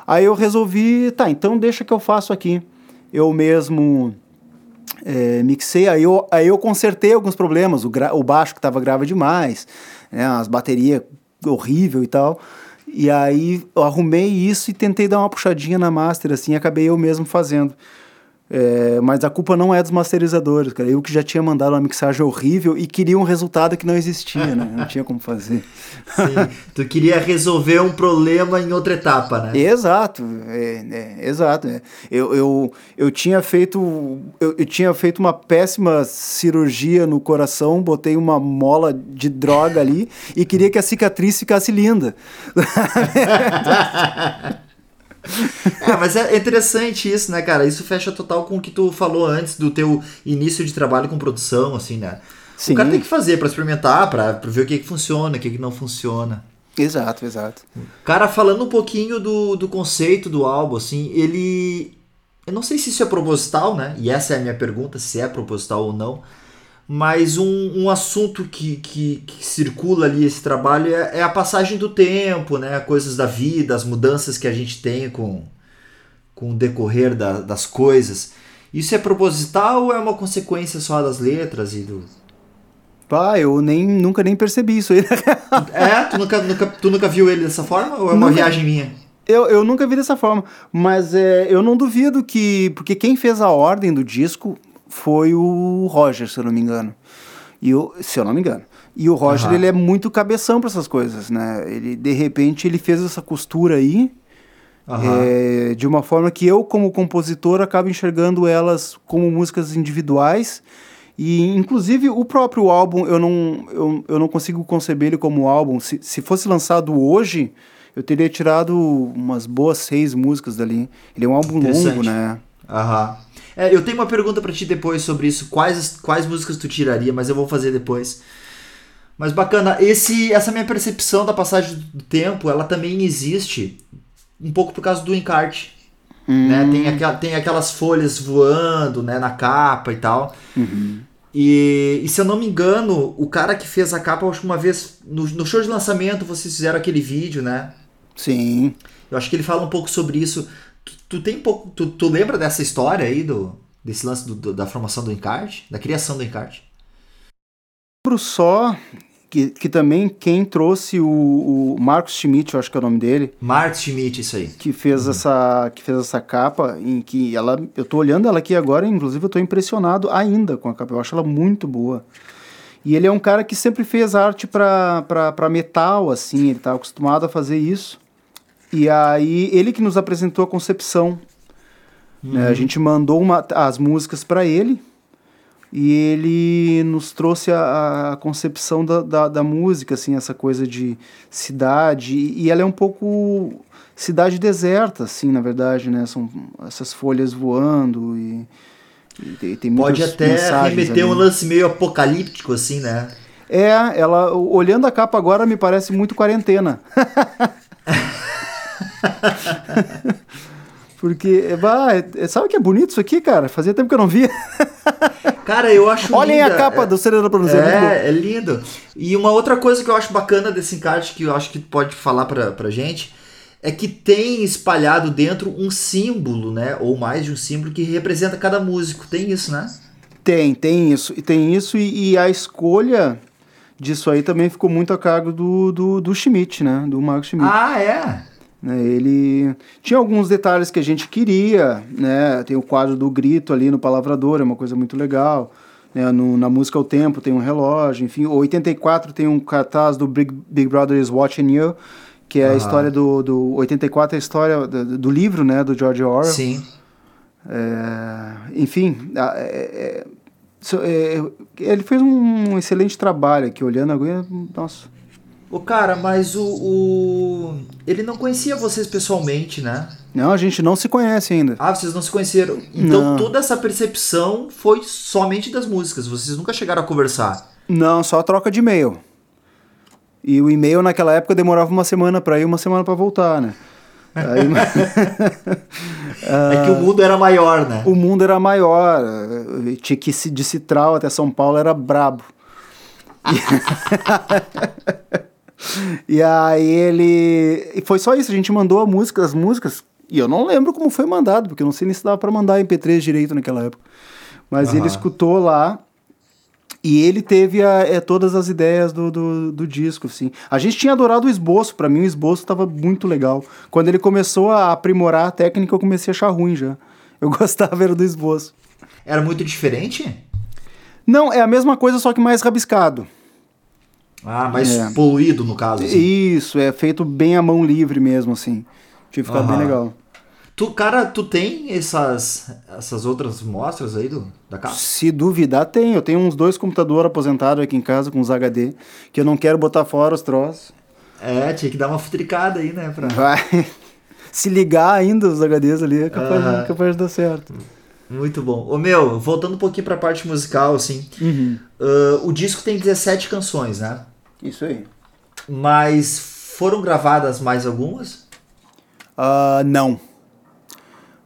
Aí eu resolvi, tá, então deixa que eu faço aqui. Eu mesmo é, mixei, aí eu, aí eu consertei alguns problemas, o, gra- o baixo que estava grave demais, né, as baterias horrível e tal. E aí eu arrumei isso e tentei dar uma puxadinha na master, assim, acabei eu mesmo fazendo. É, mas a culpa não é dos masterizadores, cara. Eu que já tinha mandado uma mixagem horrível e queria um resultado que não existia, né? Não tinha como fazer. *laughs* Sim. tu queria resolver um problema em outra etapa, né? Exato, é, é, exato. é. Eu, eu, eu tinha feito eu, eu tinha feito uma péssima cirurgia no coração, botei uma mola de droga ali e queria que a cicatriz ficasse linda. *laughs* *laughs* *laughs* É, mas é interessante isso, né, cara? Isso fecha total com o que tu falou antes do teu início de trabalho com produção, assim, né? Sim. O cara tem que fazer pra experimentar, pra, pra ver o que, que funciona, o que, que não funciona. Exato, exato. Cara, falando um pouquinho do, do conceito do álbum, assim, ele. Eu não sei se isso é proposital, né? E essa é a minha pergunta, se é proposital ou não. Mas um, um assunto que, que, que circula ali esse trabalho é, é a passagem do tempo, né? Coisas da vida, as mudanças que a gente tem com, com o decorrer da- das coisas. Isso é proposital ou é uma consequência só das letras e do. Pá, eu nem, nunca nem percebi isso aí. *laughs* É? Tu nunca, nunca, tu nunca viu ele dessa forma ou é uma Nunca. viagem minha? Eu, eu nunca vi dessa forma, mas é, eu não duvido que. Porque quem fez a ordem do disco foi o Roger, se eu não me engano. E o, se eu não me engano. E o Roger, Aham. ele é muito cabeção para essas coisas, né? Ele, de repente, ele fez essa costura aí Aham. é, de uma forma que eu, como compositor, acabo enxergando elas como músicas individuais E, inclusive, o próprio álbum, eu não, eu, eu não consigo conceber ele como álbum. Se, se fosse lançado hoje, eu teria tirado umas boas seis músicas dali. Ele é um álbum longo, né? Aham. É, eu tenho uma pergunta para ti depois sobre isso. Quais, quais músicas tu tiraria, mas eu vou fazer depois. Mas bacana, esse, essa minha percepção da passagem do tempo, ela também existe um pouco por causa do encarte. Hum. Né? Tem, aqua, tem aquelas folhas voando né, na capa e tal. Uhum. E, e, se eu não me engano, o cara que fez a capa, acho que uma vez no, no show de lançamento vocês fizeram aquele vídeo, né? Sim. Eu acho que ele fala um pouco sobre isso. Tu, tem pouco. Tu, tu, lembra dessa história aí do, desse lance do, do, da formação do encarte? Da criação do encarte? Lembro só que, que também quem trouxe o, o Marcos Schmidt, eu acho que é o nome dele. Marcos Schmidt, isso aí. Que fez, uhum. essa, que fez essa capa, em que ela. Eu tô olhando ela aqui agora, inclusive eu tô impressionado ainda com a capa. Eu acho ela muito boa. E ele é um cara que sempre fez arte para metal, assim, ele tá acostumado a fazer isso. E aí, ele que nos apresentou a concepção. Uhum. Né? A uhum. gente mandou uma, as músicas para ele, e ele nos trouxe a, a concepção da, da, da, música, assim, essa coisa de cidade, e ela é um pouco cidade deserta, assim, na verdade, né? São essas folhas voando e, e tem Pode até remeter ali. um lance meio apocalíptico, assim, né? É, ela, olhando a capa agora, me parece muito quarentena. *laughs* *laughs* Porque, bah, é, sabe que é bonito isso aqui, cara? Fazia tempo que eu não via. *laughs* Cara, eu acho Olhem linda. a capa é, do Serena Bronze. É, é lindo. E uma outra coisa que eu acho bacana desse encarte, que eu acho que pode falar pra, pra gente, é que tem espalhado dentro um símbolo, né? Ou mais de um símbolo que representa cada músico. Tem isso, né? Tem, tem isso. E tem isso e, e a escolha disso aí também ficou muito a cargo do, do, do Schmidt, né? Do Marcos Schmidt. Ah, é? Né? Ele tinha alguns detalhes que a gente queria, né? Tem o quadro do grito ali no palavrador, é uma coisa muito legal. Né? No, na música O Tempo tem um relógio, enfim. O 84 tem um cartaz do Big, Big Brother is Watching You, que é a história do, do 84 é a história do, do, livro, né, do George Orwell. Sim. É, enfim, é, é, é, ele fez um excelente trabalho aqui, olhando agora, nossa, o cara, mas o, o, Ele não conhecia vocês pessoalmente, né? Não, a gente não se conhece ainda. Ah, vocês não se conheceram. Então não. toda essa percepção foi somente das músicas. Vocês nunca chegaram a conversar. Não, só troca de e-mail. E o e-mail naquela época demorava uma semana para ir, uma semana para voltar, né? Aí... *laughs* *laughs* é que o mundo era maior, né? O mundo era maior. Tinha que ir de Citral até São Paulo era brabo. *laughs* E aí ele. E foi só isso, a gente mandou a música, as músicas. E eu não lembro como foi mandado, porque eu não sei nem se dava pra mandar MP3 direito naquela época. Mas uhum. ele escutou lá e ele teve a, é, todas as ideias do, do, do, disco, assim. A gente tinha adorado o esboço, para mim o esboço estava muito legal. Quando ele começou a aprimorar a técnica, eu comecei a achar ruim já. Eu *laughs* gostava era do esboço. Era muito diferente? Não, é a mesma coisa, só que mais rabiscado. Ah, mais é. poluído no caso. Assim. Isso, é feito bem à mão livre mesmo, assim. Tinha ficado bem legal. Tu, cara, tu tem essas, essas outras mostras aí do, da casa? Se duvidar, tem. Eu tenho uns dois computadores aposentados aqui em casa com os HD, que eu não quero botar fora os troços. É, tinha que dar uma futricada aí, né? Pra... Vai. *laughs* Se ligar ainda os HDs ali, é capaz, uhum. capaz de dar certo. Muito bom. Ô meu, voltando um pouquinho pra parte musical, assim. Uhum. Uh, o disco tem 17 canções, né? Isso aí. Mas foram gravadas mais algumas? Uh, não.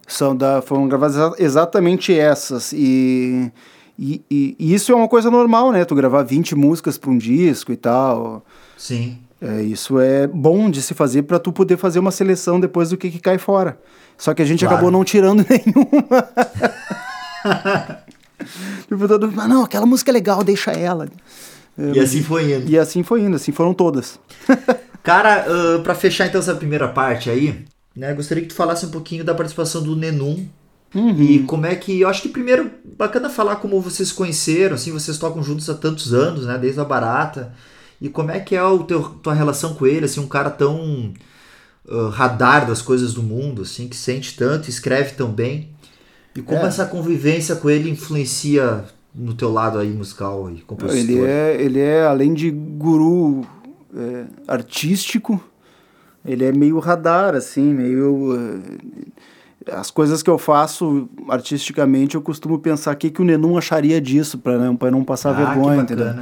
São da, foram gravadas exatamente essas. E, e, e, e, isso é uma coisa normal, né? Tu gravar 20 músicas para um disco e tal. Sim. É, isso é bom de se fazer para tu poder fazer uma seleção depois do que, que cai fora. Só que a gente claro. acabou não tirando *laughs* nenhuma. *laughs* tipo, todo mundo, não, aquela música é legal, deixa ela. E assim foi indo. E assim foi indo, assim foram todas. *laughs* Cara, uh, para fechar então essa primeira parte aí, né, gostaria que tu falasse um pouquinho da participação do Nenum. Uhum. E como é que. Eu acho que primeiro, bacana falar como vocês conheceram, assim, vocês tocam juntos há tantos anos, né? Desde a Barata. E como é que é a tua relação com ele, assim, um cara tão uh, radar das coisas do mundo, assim, que sente tanto, escreve tão bem. E como é. essa convivência com ele influencia no teu lado aí musical e compositor? Ele é, ele é além de guru é, artístico, ele é meio radar, assim, meio. É, as coisas que eu faço artisticamente, eu costumo pensar o que, que o Nenum acharia disso, para não, pra não passar Ah, vergonha, que entendeu?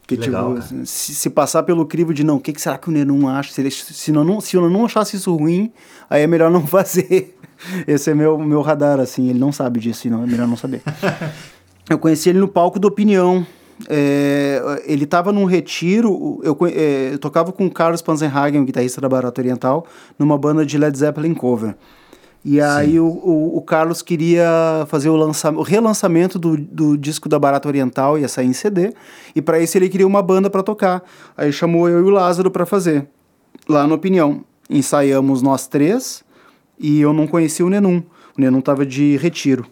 Porque, Que legal, tipo, se, se passar pelo crivo de não, o que, que será que o Nenum acha? Se, ele, se, não, se eu não achasse isso ruim, aí é melhor não *laughs* fazer. Esse é meu, meu radar, assim, ele não sabe disso, então é melhor não saber. *laughs* eu conheci ele no palco do Opinião. É, ele estava num retiro, eu, é, eu tocava com o Carlos Panzenhagen, o guitarrista da Barata Oriental, numa banda de Led Zeppelin cover. E aí o, o, o Carlos queria fazer o, lança, o relançamento do, do disco da Barata Oriental, ia sair em CD, e para isso ele queria uma banda para tocar. Aí chamou eu e o Lázaro para fazer, lá no Opinião. Ensaiamos nós três, e eu não conhecia o Nenum. O Nenum tava de retiro.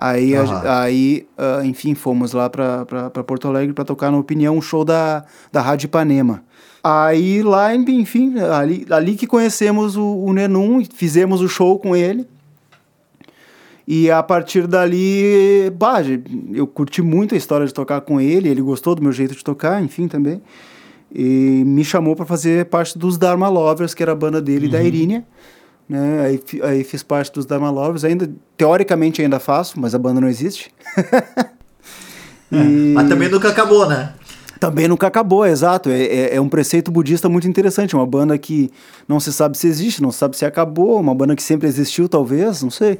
Aí, a- Aham. aí ah, enfim, fomos lá para Porto Alegre para tocar na Opinião, um show da, da Rádio Ipanema. Aí lá, enfim, ali, ali que conhecemos o, o Nenum, fizemos o show com ele. E a partir dali, bah, eu curti muito a história de tocar com ele, ele gostou do meu jeito de tocar, enfim, também. E me chamou para fazer parte dos Dharma Lovers, que era a banda dele e da Irínia. Né? Aí, aí fiz parte dos Dharma Lovers, ainda, teoricamente ainda faço, mas a banda não existe. *laughs* E- Mas também nunca acabou, né? também nunca acabou, exato. É, é, é um preceito budista muito interessante. Uma banda que não se sabe se existe, não se sabe se acabou. Uma banda que sempre existiu, talvez, não sei.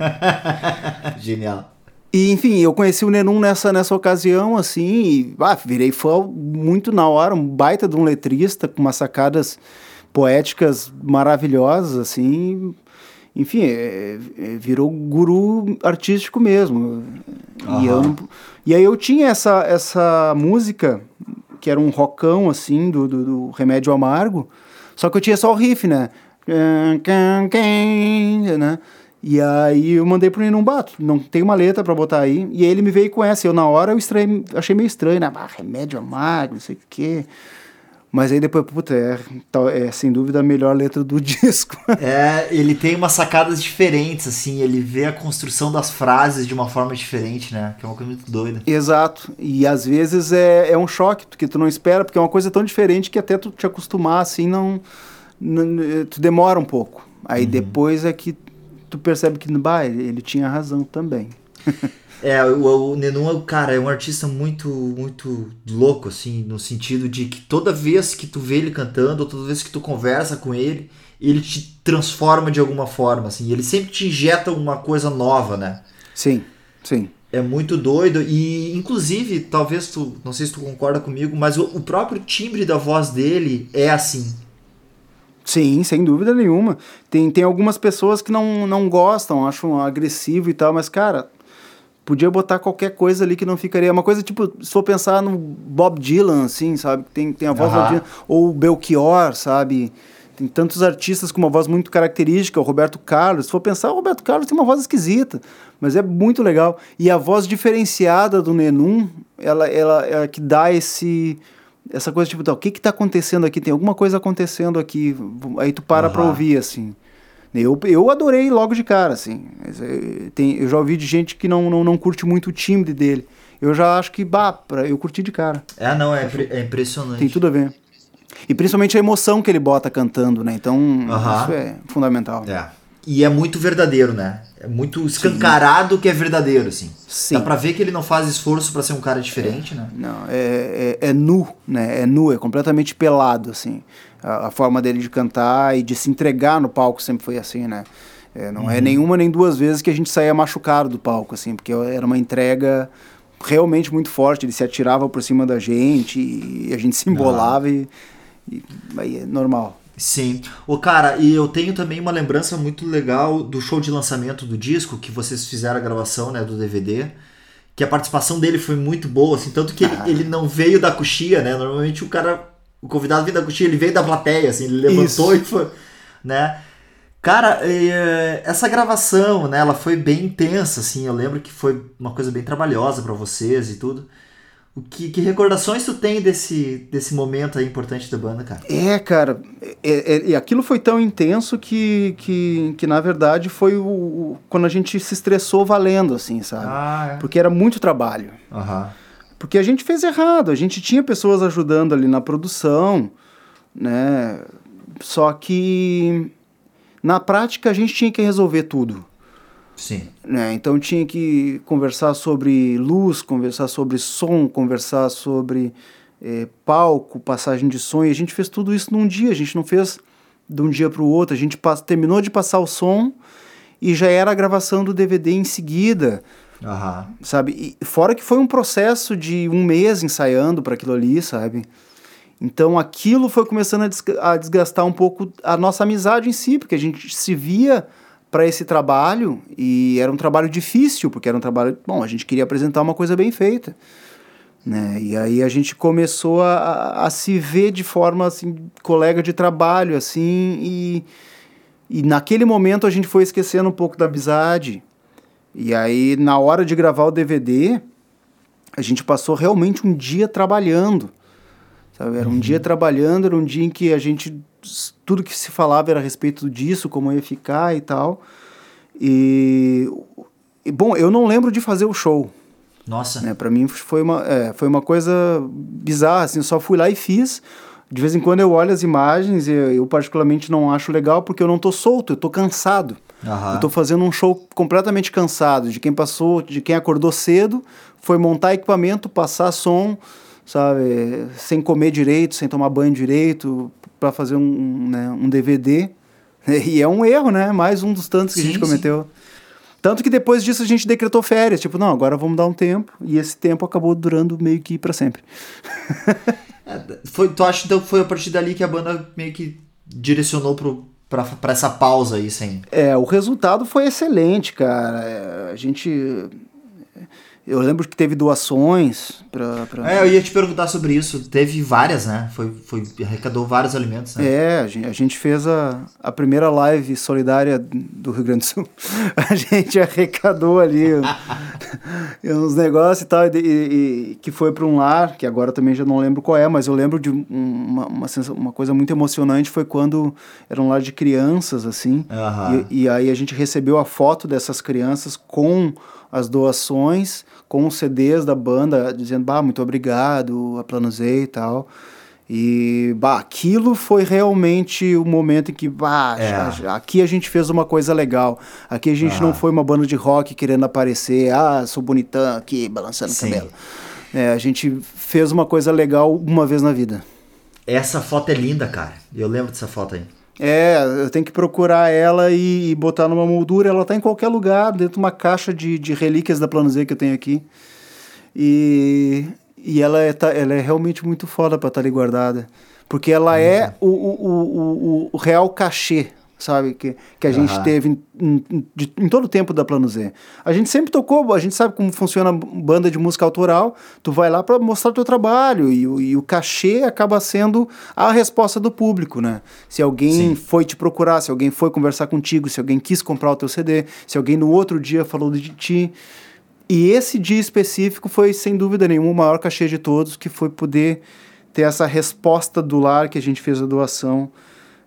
*laughs* Genial. E, enfim, eu conheci o Nenum nessa, nessa ocasião, assim, e ah, virei fã muito na hora, um baita de um letrista, com umas sacadas poéticas maravilhosas, assim. Enfim, é- é- virou guru artístico mesmo. E, eu e aí eu tinha essa, essa música, que era um rockão, assim, do, do, do Remédio Amargo, só que eu tinha só o riff, né? né? E aí eu mandei pro Nenum Bato, não tem uma letra pra botar aí. E ele me veio com essa. Eu, na hora, eu estranhei, achei meio estranho, né? Ah, remédio amargo, não sei o quê. Mas aí depois, puta, é, é sem dúvida a melhor letra do *laughs* disco. É, ele tem umas sacadas diferentes, assim, ele vê a construção das frases de uma forma diferente, né? Que é uma coisa muito doida. Exato. E às vezes é, é um choque, porque tu não espera, porque é uma coisa tão diferente que até tu te acostumar, assim, não. não- tu demora um pouco. Aí depois é que tu percebe que, bah, ele, ele tinha razão também. *laughs* É, o, o Nenum, é o- cara, é um artista muito, muito louco, assim, no sentido de que toda vez que tu vê ele cantando, ou toda vez que tu conversa com ele, ele te transforma de alguma forma, assim, ele sempre te injeta uma coisa nova, né? Sim, sim. É muito doido e, inclusive, talvez tu, não sei se tu concorda comigo, mas o, o próprio timbre da voz dele é assim. Sim, sem dúvida nenhuma. Tem, tem algumas pessoas que não, não gostam, acham agressivo e tal, mas, cara, podia botar qualquer coisa ali que não ficaria. Uma coisa tipo, se for pensar no Bob Dylan, assim, sabe? Tem, tem a voz Dylan, ou o Belchior, sabe? Tem tantos artistas com uma voz muito característica, o Roberto Carlos. Se for pensar, o Roberto Carlos tem uma voz esquisita, mas é muito legal. E a voz diferenciada do Nenum, ela, ela é a que dá esse essa coisa tipo, tá, o que que tá acontecendo aqui? Tem alguma coisa acontecendo aqui. Aí tu para pra Aham. ouvir, assim. Eu, eu adorei logo de cara, assim. Eh, Tem, eu já ouvi de gente que não, não, não curte muito o timbre dele. Eu já acho que, bah, pra, eu curti de cara. É, não, é, é impressionante. Tem tudo a ver. E principalmente a emoção que ele bota cantando, né? Então, Aham. isso é fundamental. É. E é muito verdadeiro, né? É muito escancarado que é verdadeiro, assim. Sim. Dá pra ver que ele não faz esforço pra ser um cara diferente, né? Não, é, é, é nu, né? É nu, é completamente pelado, assim. A, a forma dele de cantar e de se entregar no palco sempre foi assim, né? É, não é nenhuma nem duas vezes que a gente saía machucado do palco, assim, porque era uma entrega realmente muito forte. Ele se atirava por cima da gente e a gente se embolava e, e aí é normal. Sim. Ô, cara, e eu tenho também uma lembrança muito legal do show de lançamento do disco, que vocês fizeram a gravação, né, do DVD, que a participação dele foi muito boa, assim, tanto que ele, ele não veio da coxia, né? Normalmente o cara, o convidado vem da coxia, ele veio da plateia, assim, ele levantou Isso. e foi, né? Cara, é, essa gravação, né, ela foi bem intensa, assim, eu lembro que foi uma coisa bem trabalhosa pra vocês e tudo. O Que, que recordações tu tem desse, desse momento aí importante da banda, cara? É, cara, é, é, e aquilo foi tão intenso que, que, que na verdade foi o, o, quando a gente se estressou valendo, assim, sabe? Ah, é. Porque era muito trabalho. Aham. Porque a gente fez errado, a gente tinha pessoas ajudando ali na produção, né? Só que na prática a gente tinha que resolver tudo. Sim. Né? Então tinha que conversar sobre luz, conversar sobre som, conversar sobre eh, palco, passagem de som. E a gente fez tudo isso num dia, a gente não fez de um dia para o outro. A gente terminou de passar o som e já era a gravação do DVD em seguida. Aham. Sabe? E fora que foi um processo de um mês ensaiando para aquilo ali, sabe? Então aquilo foi começando a, des a desgastar um pouco a nossa amizade em si, porque a gente se via para esse trabalho e era um trabalho difícil, porque era um trabalho. Bom, a gente queria apresentar uma coisa bem feita. Né? E aí a gente começou a, a se ver de forma assim, colega de trabalho, assim, e, e naquele momento a gente foi esquecendo um pouco da amizade. E aí, na hora de gravar o DVD, a gente passou realmente um dia trabalhando. Sabe? Era um Uhum. dia trabalhando, era um dia em que a gente. Tudo que se falava era a respeito disso, como ia ficar e tal. E. e, bom, eu não lembro de fazer o show. Nossa. Né? Para mim foi uma, é, foi uma coisa bizarra, assim, eu só fui lá e fiz. De vez em quando eu olho as imagens e eu, eu particularmente não acho legal porque eu não tô solto, eu tô cansado. Aham. Eu tô fazendo um show completamente cansado, de quem passou, de quem acordou cedo, foi montar equipamento, passar som, sabe, sem comer direito, sem tomar banho direito, para fazer um, né, um DVD. *laughs* E é um erro, né? Mais um dos tantos que a Sim, gente cometeu. Tanto que depois disso a gente decretou férias, tipo, não, agora vamos dar um tempo, e esse tempo acabou durando meio que para sempre. *laughs* É, Foi, tu acha então que foi a partir dali que a banda meio que direcionou pro, pra essa pausa aí, sem. É, o resultado foi excelente, cara. É, a gente. Eu lembro que teve doações para. Pra... É, eu ia te perguntar sobre isso. Teve várias, né? Foi, foi, arrecadou vários alimentos, né? É, a gente, a gente fez a, a primeira live solidária do Rio Grande do Sul. *laughs* A gente arrecadou ali *laughs* uns negócios e tal, e, e- e que foi para um lar, que agora também já não lembro qual é, mas eu lembro de um- uma, uma, uma coisa muito emocionante, foi quando era um lar de crianças, assim, e, e aí a gente recebeu a foto dessas crianças com as doações, com os CDs da banda, dizendo, bah, muito obrigado, a Plano Z e tal. E, bah, aquilo foi realmente o momento em que, bah, É. já- já- aqui a gente fez uma coisa legal. Aqui a gente Ah. não foi uma banda de rock querendo aparecer, ah, sou bonitão aqui, balançando o cabelo. É, a gente fez uma coisa legal uma vez na vida. Essa foto é linda, cara. Eu lembro dessa foto aí. É, eu tenho que procurar ela e, e botar numa moldura. Ela tá em qualquer lugar, dentro de uma caixa de, de relíquias da Plano Z que eu tenho aqui. E, e ela, é, tá, ela é realmente muito foda pra estar ali guardada. Porque ela é o, o, o, o, o real cachê, sabe? Que, que a gente Aham. teve em, em, de- em todo o tempo da Plano Z. A gente sempre tocou, a gente sabe como funciona banda de música autoral. Tu vai lá pra mostrar teu trabalho e, o- e o cachê acaba sendo a resposta do público, né? Se alguém Sim. foi te procurar, se alguém foi conversar contigo, se alguém quis comprar o teu CD, se alguém no outro dia falou de ti. E esse dia específico foi, sem dúvida nenhuma, o maior cachê de todos, que foi poder ter essa resposta do lar que a gente fez a doação.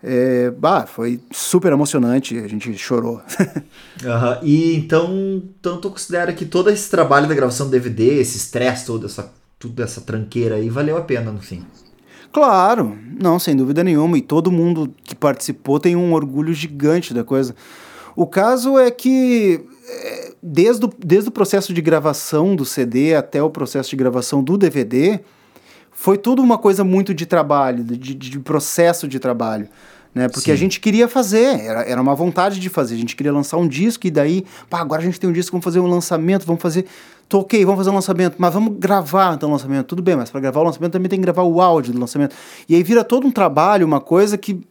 É, bah, foi super emocionante, a gente chorou. *laughs* Aham. E então, então tu considera que todo esse trabalho da gravação do DVD, esse estresse todo, essa, tudo essa tranqueira aí, valeu a pena no fim. Claro, não, sem dúvida nenhuma. E todo mundo que participou tem um orgulho gigante da coisa. O caso é que, é, desde o, desde o processo de gravação do CD até o processo de gravação do DVD, foi tudo uma coisa muito de trabalho, de- de processo de trabalho. Né? Porque a Sim. gente queria fazer, era, era uma vontade de fazer. A gente queria lançar um disco e daí, pá, agora a gente tem um disco, vamos fazer um lançamento, vamos fazer. Tô ok, vamos fazer um lançamento, mas vamos gravar então o lançamento. Tudo bem, mas para gravar o lançamento também tem que gravar o áudio do lançamento. E aí vira todo um trabalho, uma coisa que,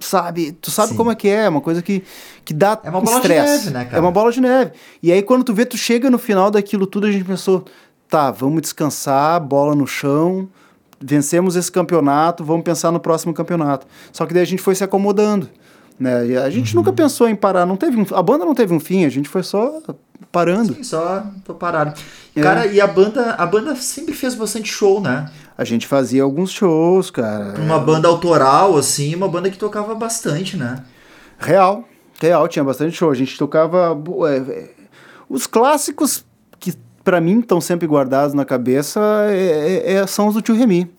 sabe, tu sabe Sim. como é que é, uma coisa que, que dá É uma bola de estresse. neve, né, cara? É uma bola de neve. E aí quando tu vê, tu chega no final daquilo tudo, a gente pensou, tá, vamos descansar, bola no chão, vencemos esse campeonato, vamos pensar no próximo campeonato. Só que daí a gente foi se acomodando. Né? E a gente uhum. nunca pensou em parar, não teve um, a banda não teve um fim, a gente foi só parando. Sim, só tô parado. É. Cara, e a banda, a banda sempre fez bastante show, né? A gente fazia alguns shows, cara. Uma banda autoral, assim, uma banda que tocava bastante, né? Real, real, tinha bastante show. A gente tocava. É, é, os clássicos para mim estão sempre guardados na cabeça é, é, é, são os do Tio Remy.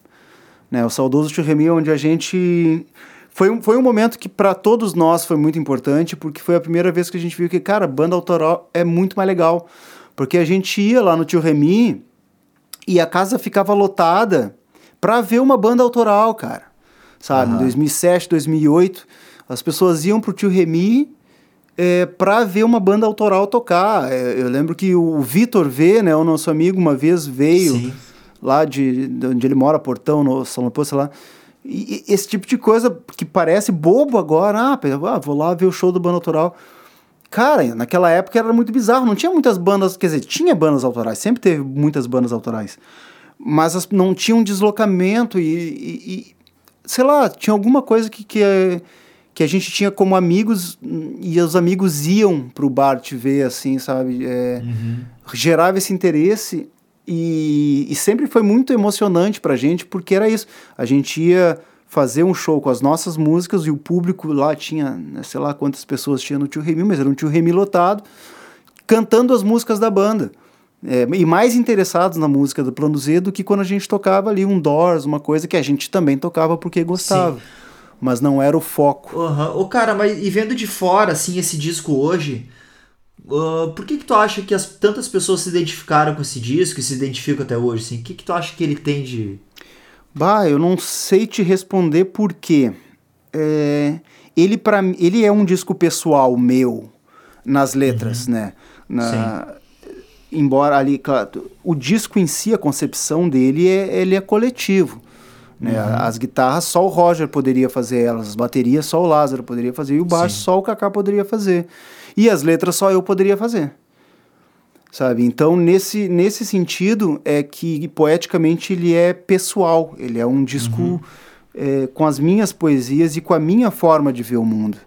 Né? O saudoso Tio Remy, onde a gente. Foi um, foi um momento que para todos nós foi muito importante, porque foi a primeira vez que a gente viu que, cara, banda autoral é muito mais legal. Porque a gente ia lá no Tio Remy e a casa ficava lotada para ver uma banda autoral, cara. Sabe? Uhum. Em 2007, 2008, as pessoas iam pro Tio Remy é, para ver uma banda autoral tocar. É, eu lembro que o Vitor V, né, o nosso amigo, uma vez veio Sim. lá de, de, onde ele mora, Portão, no Salão Poço, lá. E, e, esse tipo de coisa que parece bobo agora, ah, ah, vou lá ver o show do banda autoral. Cara, naquela época era muito bizarro, não tinha muitas bandas, quer dizer, tinha bandas autorais, sempre teve muitas bandas autorais, mas as, não tinha um deslocamento e, e, e, sei lá, tinha alguma coisa que, que, que a gente tinha como amigos e os amigos iam pro bar te ver, assim, sabe? É, uhum. Gerava esse interesse e, e sempre foi muito emocionante pra gente, porque era isso, a gente ia fazer um show com as nossas músicas e o público lá tinha, né, sei lá quantas pessoas tinha no Tio Remy, mas era um Tio Remy lotado, cantando as músicas da banda. É, e mais interessados na música do Plano Z do que quando a gente tocava ali um Doors, uma coisa que a gente também tocava porque gostava. Sim. Mas não era o foco. Uhum. O cara, mas e vendo de fora, assim, esse disco hoje, uh, por que que tu acha que as, tantas pessoas se identificaram com esse disco e se identificam até hoje, assim? O que que tu acha que ele tem de Bah, eu não sei te responder por quê. É, ele, pra, ele é um disco pessoal meu nas letras, uhum. né? Na, embora ali, claro, o disco em si, a concepção dele, é, ele é coletivo. Né? Uhum. As guitarras só o Roger poderia fazer elas, as baterias só o Lázaro poderia fazer, e o baixo Sim. só o Kaká poderia fazer. E as letras só eu poderia fazer sabe? Então, nesse, nesse sentido, é que poeticamente ele é pessoal, ele é um disco uhum. é, com as minhas poesias e com a minha forma de ver o mundo.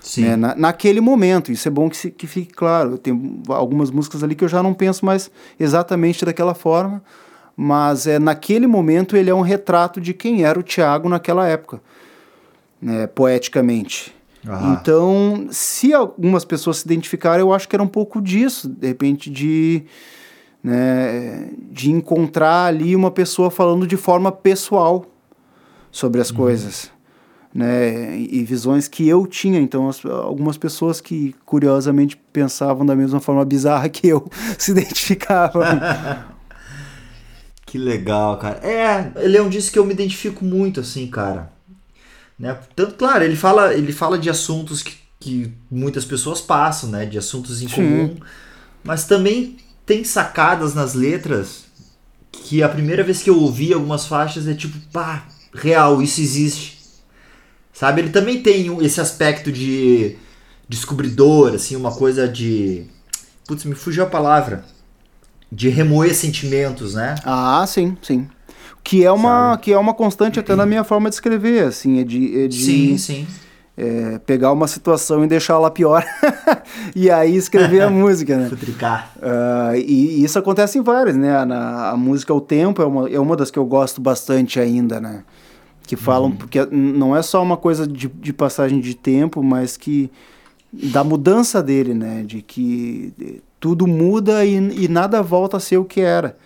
Sim. Né? Na, naquele momento, isso é bom que, se, que fique claro. Eu tenho algumas músicas ali que eu já não penso mais exatamente daquela forma, mas é naquele momento ele é um retrato de quem era o Tiago naquela época, né, poeticamente. Então, se algumas pessoas se identificaram, eu acho que era um pouco disso, de repente, de, né, de encontrar ali uma pessoa falando de forma pessoal sobre as uhum. coisas. Né, e visões que eu tinha. Então, as, algumas pessoas que curiosamente pensavam da mesma forma bizarra que eu *laughs* se identificavam. *laughs* que legal, cara. É, ele é um disco que eu me identifico muito, assim, cara. Né? Tanto, claro, ele fala, ele fala de assuntos que, que muitas pessoas passam, né? De assuntos em Sim. comum. Mas também tem sacadas nas letras que a primeira vez que eu ouvi algumas faixas é tipo, pá, real, isso existe. Sabe? Ele também tem esse aspecto de descobridor, assim, uma coisa de. Putz, me fugiu a palavra. De remoer sentimentos, né? Ah, sim, sim. Que é uma que é uma constante até na minha forma de escrever assim é de, é de sim sim. É, pegar uma situação e deixá-la pior *laughs* e aí escrever a *laughs* música né? Futricar. Uh, e, e, isso acontece em várias né? Na, a música o tempo é uma, é uma das que eu gosto bastante ainda né? Que falam uhum. porque não é só uma coisa de, de passagem de tempo mas que da mudança dele né? De que tudo muda e, e nada volta a ser o que era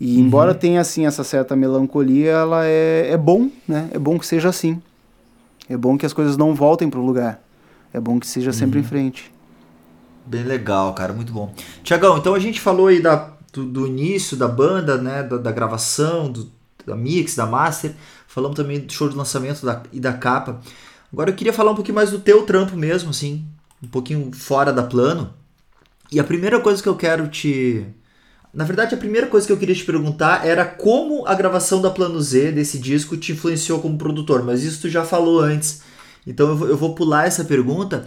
e uhum. embora tenha assim essa certa melancolia, ela é, é bom, né? É bom que seja assim. É bom que as coisas não voltem para o lugar. É bom que seja sempre uhum. em frente. Bem legal, cara, muito bom. Tiagão, então a gente falou aí da, do, do início da banda, né? Da, da gravação, do, da mix, da master. Falamos também do show de lançamento da, e da capa. Agora eu queria falar um pouquinho mais do teu trampo mesmo, assim, um pouquinho fora da plano. E a primeira coisa que eu quero te, na verdade, a primeira coisa que eu queria te perguntar era como a gravação da Plano Z desse disco te influenciou como produtor, mas isso tu já falou antes. Então eu vou, pular essa pergunta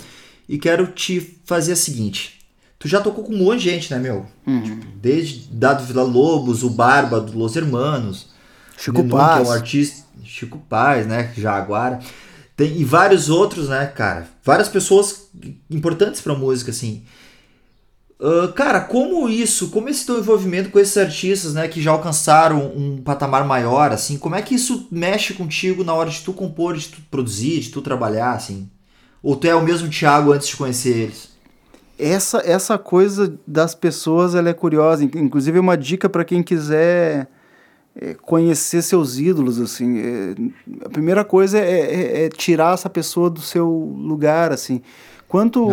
e quero te fazer a seguinte. Tu já tocou com um monte de gente, né, meu? Uhum. Tipo, desde Dado Vila Lobos, o Barba do Los Hermanos, Chico Paz. que é um artista, Chico Paz, né, Jaguara. Tem, e vários outros, né, cara? Várias pessoas importantes pra música, assim. Cara, como isso, como esse teu envolvimento com esses artistas, né, que já alcançaram um patamar maior, assim, como é que isso mexe contigo na hora de tu compor, de tu produzir, de tu trabalhar, assim? Ou tu é o mesmo Thiago antes de conhecer eles? Essa, essa coisa das pessoas, ela é curiosa. Inclusive, é uma dica para quem quiser é, conhecer seus ídolos, assim. É, a primeira coisa é, é, é, tirar essa pessoa do seu lugar, assim. Quanto,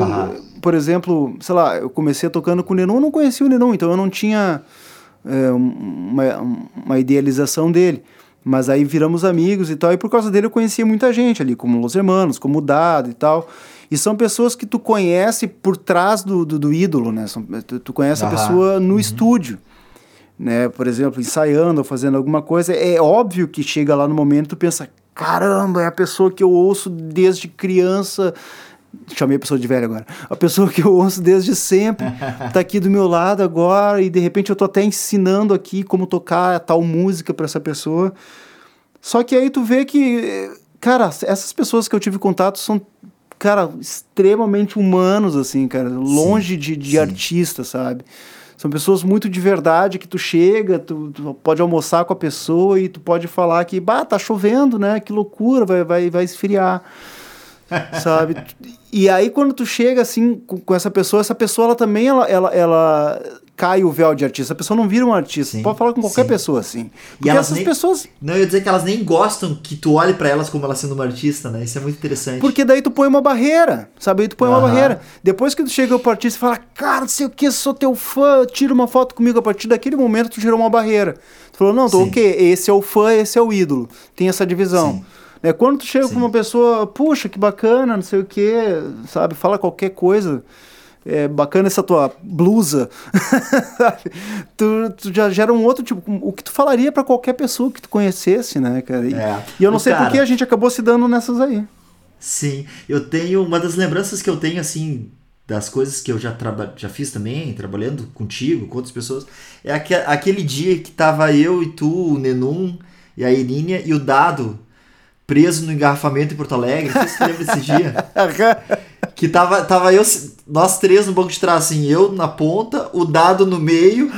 por exemplo, sei lá, eu comecei tocando com o Nenon, eu não conhecia o Nenon, então eu não tinha é, uma, uma idealização dele. Mas aí viramos amigos e tal, e por causa dele eu conhecia muita gente ali, como Los Hermanos, como o Dado e tal. E são pessoas que tu conhece por trás do, do, do ídolo, né? Tu, tu conhece a pessoa no uhum. estúdio. Né? Por exemplo, ensaiando ou fazendo alguma coisa. É óbvio que chega lá no momento tu pensa, caramba, é a pessoa que eu ouço desde criança. Chamei a pessoa de velho agora. A pessoa que eu ouço desde sempre tá aqui do meu lado agora e de repente eu tô até ensinando aqui como tocar tal música para essa pessoa. Só que aí tu vê que, cara, essas pessoas que eu tive contato são cara, extremamente humanos, assim, cara, longe sim, de, de artista, sabe? São pessoas muito de verdade que tu chega, tu, tu, pode almoçar com a pessoa e tu pode falar que, bah, tá chovendo, né? Que loucura, vai, vai, vai esfriar. *laughs* sabe? E aí quando tu chega assim com, com, essa pessoa, essa pessoa ela também ela, ela, ela cai o véu de artista. A pessoa não vira um artista. Sim, pode falar com qualquer sim. pessoa assim. Porque e essas nem, pessoas. Não, eu ia dizer que elas nem gostam que tu olhe para elas como elas sendo uma artista, né? Isso é muito interessante. Porque daí tu põe uma barreira, sabe? Aí tu põe uma barreira. Depois que tu chega pro artista e fala, cara, não sei o que, sou teu fã, tira uma foto comigo. A partir daquele momento tu gerou uma barreira. Tu falou, não, tô ok, esse é o fã, esse é o ídolo. Tem essa divisão. Sim. É, quando tu chega com uma pessoa, puxa, que bacana, não sei o que, sabe? Fala qualquer coisa é bacana essa tua blusa, *laughs* tu, tu, já gera um outro tipo, o que tu falaria para qualquer pessoa que tu conhecesse, né, cara? E, é. e eu não sei cara, por que a gente acabou se dando nessas aí. Sim, eu tenho, uma das lembranças que eu tenho, assim, das coisas que eu já, já fiz também, trabalhando contigo, com outras pessoas, é aqu aquele dia que tava eu e tu, o Nenum e a Irínia e o Dado preso no engarrafamento em Porto Alegre. Não sei se você lembra desse dia. *laughs* que tava, tava eu, nós três no banco de trás, assim, eu na ponta, o dado no meio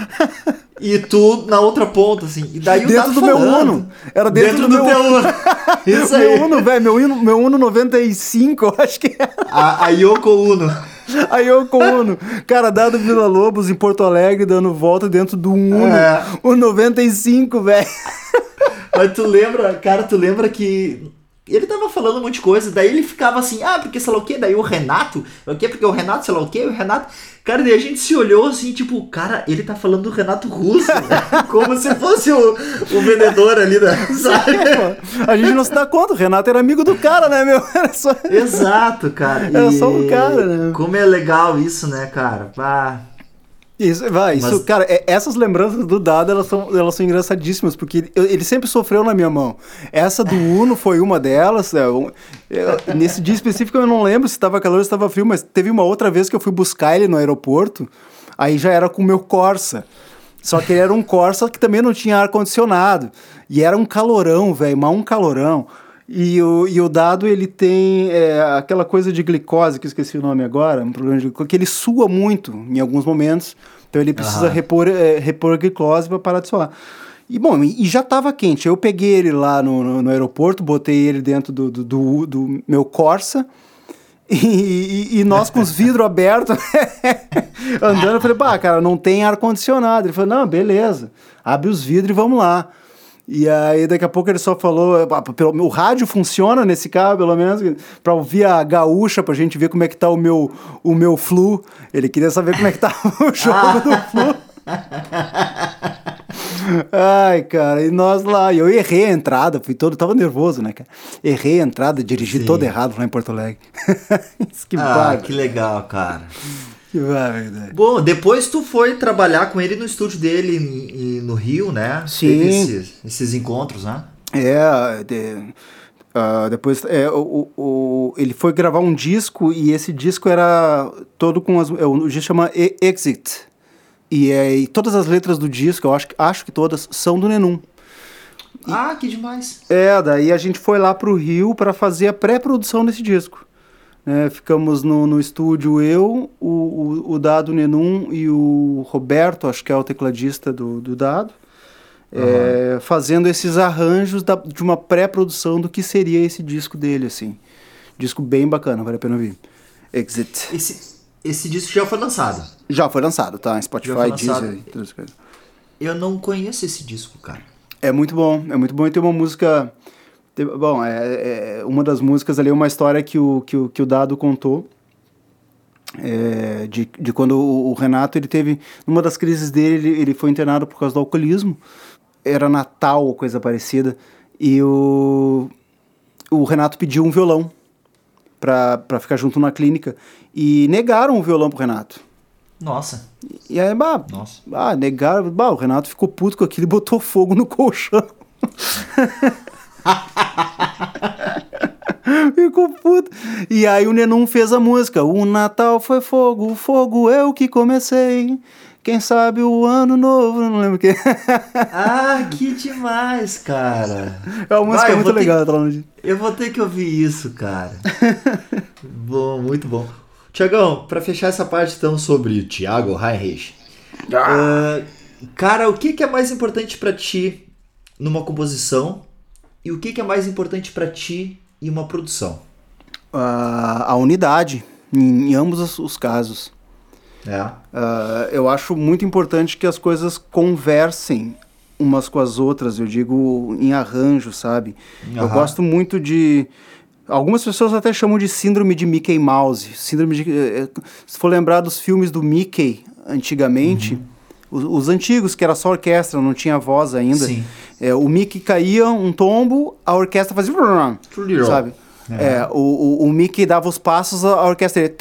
e tu na outra ponta, assim. E daí dentro do falando, meu Uno. Era dentro, dentro do, do, meu Uno. *laughs* Isso aí. Meu Uno, velho, meu Uno, meu Uno 95, eu acho que era. A, a Yoko Uno. A Yoko Uno. Cara, dado Vila Lobos em Porto Alegre, dando volta dentro do Uno. É. O 95, velho. Mas tu lembra, cara, tu lembra que ele tava falando um monte de coisa, daí ele ficava assim, ah, porque sei lá o quê, daí o Renato, o quê, porque o Renato, sei lá o quê, o Renato. Cara, daí a gente se olhou assim, tipo, cara, ele tá falando do Renato Russo, né? *laughs* como se fosse o, o vendedor ali, da Sabe? a gente não se dá conta, o Renato era amigo do cara, né, meu? Era só... Exato, cara. Era e... só o cara, né? Como é legal isso, né, cara? Pá. Isso, vai, Mas... isso, cara, é, essas lembranças do Dado, elas são, elas são engraçadíssimas, porque ele, ele sempre sofreu na minha mão. Essa do Uno foi uma delas. É, eu, eu, nesse dia específico eu não lembro se estava calor ou se estava frio, mas teve uma outra vez que eu fui buscar ele no aeroporto, aí já era com o meu Corsa. Só que ele era um Corsa que também não tinha ar-condicionado. E era um calorão, velho, mas um calorão. E o, e o dado, ele tem é, aquela coisa de glicose, que eu esqueci o nome agora, um problema de glicose, que ele sua muito em alguns momentos. Então ele precisa uhum. repor, é, repor glicose para parar de suar. E bom, e já estava quente. Eu peguei ele lá no, no, no, aeroporto, botei ele dentro do, do, do, do meu Corsa. E, e, e, nós com os *laughs* vidros abertos, *laughs* andando, eu falei, pá, cara, não tem ar-condicionado. Ele falou, não, beleza, abre os vidros e vamos lá. E aí daqui a pouco ele só falou, ah, o rádio funciona nesse carro, pelo menos, para ouvir a gaúcha, pra gente ver como é que tá o meu, o meu flu. Ele queria saber como é que tá *laughs* o jogo do flu. Ai, cara, e nós lá, eu errei a entrada, fui todo, tava nervoso, né, cara? Errei a entrada, dirigi Sim. todo errado lá em Porto Alegre. *laughs* que ah, que legal, cara. Que. Bom, depois tu foi trabalhar com ele no estúdio dele em, em, no Rio, né? Sim. Esses, esses, encontros, né? É, de, uh, depois é, o, o, ele foi gravar um disco e esse disco era todo com as. É, o disco chama Exit. E, é, e todas as letras do disco, eu acho, acho que todas, são do Nenum. Ah, que demais. É, daí a gente foi lá pro Rio para fazer a pré-produção desse disco. É, ficamos no, no estúdio eu, o, o, o, Dado Nenum e o Roberto, acho que é o tecladista do, do Dado, uhum. é, fazendo esses arranjos da, de uma pré-produção do que seria esse disco dele, assim. Disco bem bacana, vale a pena ouvir. Exit. Esse, esse disco já foi lançado? Já foi lançado, tá? Spotify, Deezer, todas as coisas. Eu não conheço esse disco, cara. É muito bom, é muito bom. E tem uma música. Bom, é, é, uma das músicas ali é uma história que o, que o, que o Dado contou. É, de, de quando o, o, Renato ele teve. Numa das crises dele, ele, ele foi internado por causa do alcoolismo. Era Natal ou coisa parecida. E o, o Renato pediu um violão para ficar junto na clínica. E negaram o violão pro Renato. Nossa. E aí, bah, Nossa. bah negaram. Bah, o Renato ficou puto com aquilo e botou fogo no colchão. *laughs* *laughs* ficou puto. E aí o Nenum fez a música. O Natal foi fogo, o fogo eu que comecei. Quem sabe o ano novo, não lembro o que. *laughs* ah, que demais, cara. É uma música Vai, muito legal, tá Eu vou ter que ouvir isso, cara. *laughs* bom, muito bom. Tiagão, para fechar essa parte então sobre o Thiago Heinrich. Ah. Uh, cara, o que, que é mais importante para ti numa composição e o que, que é mais importante para ti em uma produção? Uh, a unidade, em, em ambos os, os casos. É. Uh, eu acho muito importante que as coisas conversem umas com as outras, eu digo em arranjo, sabe? Uhum. Eu gosto muito de. Algumas pessoas até chamam de síndrome de Mickey Mouse. Síndrome de. Eh, eh, se for lembrar dos filmes do Mickey antigamente, uhum. Os, os, antigos, que era só orquestra, não tinha voz ainda. Sim. É, o Mickey caía um tombo, a orquestra fazia. Sabe? É, o, o, o, Mickey dava os passos, a orquestra ia.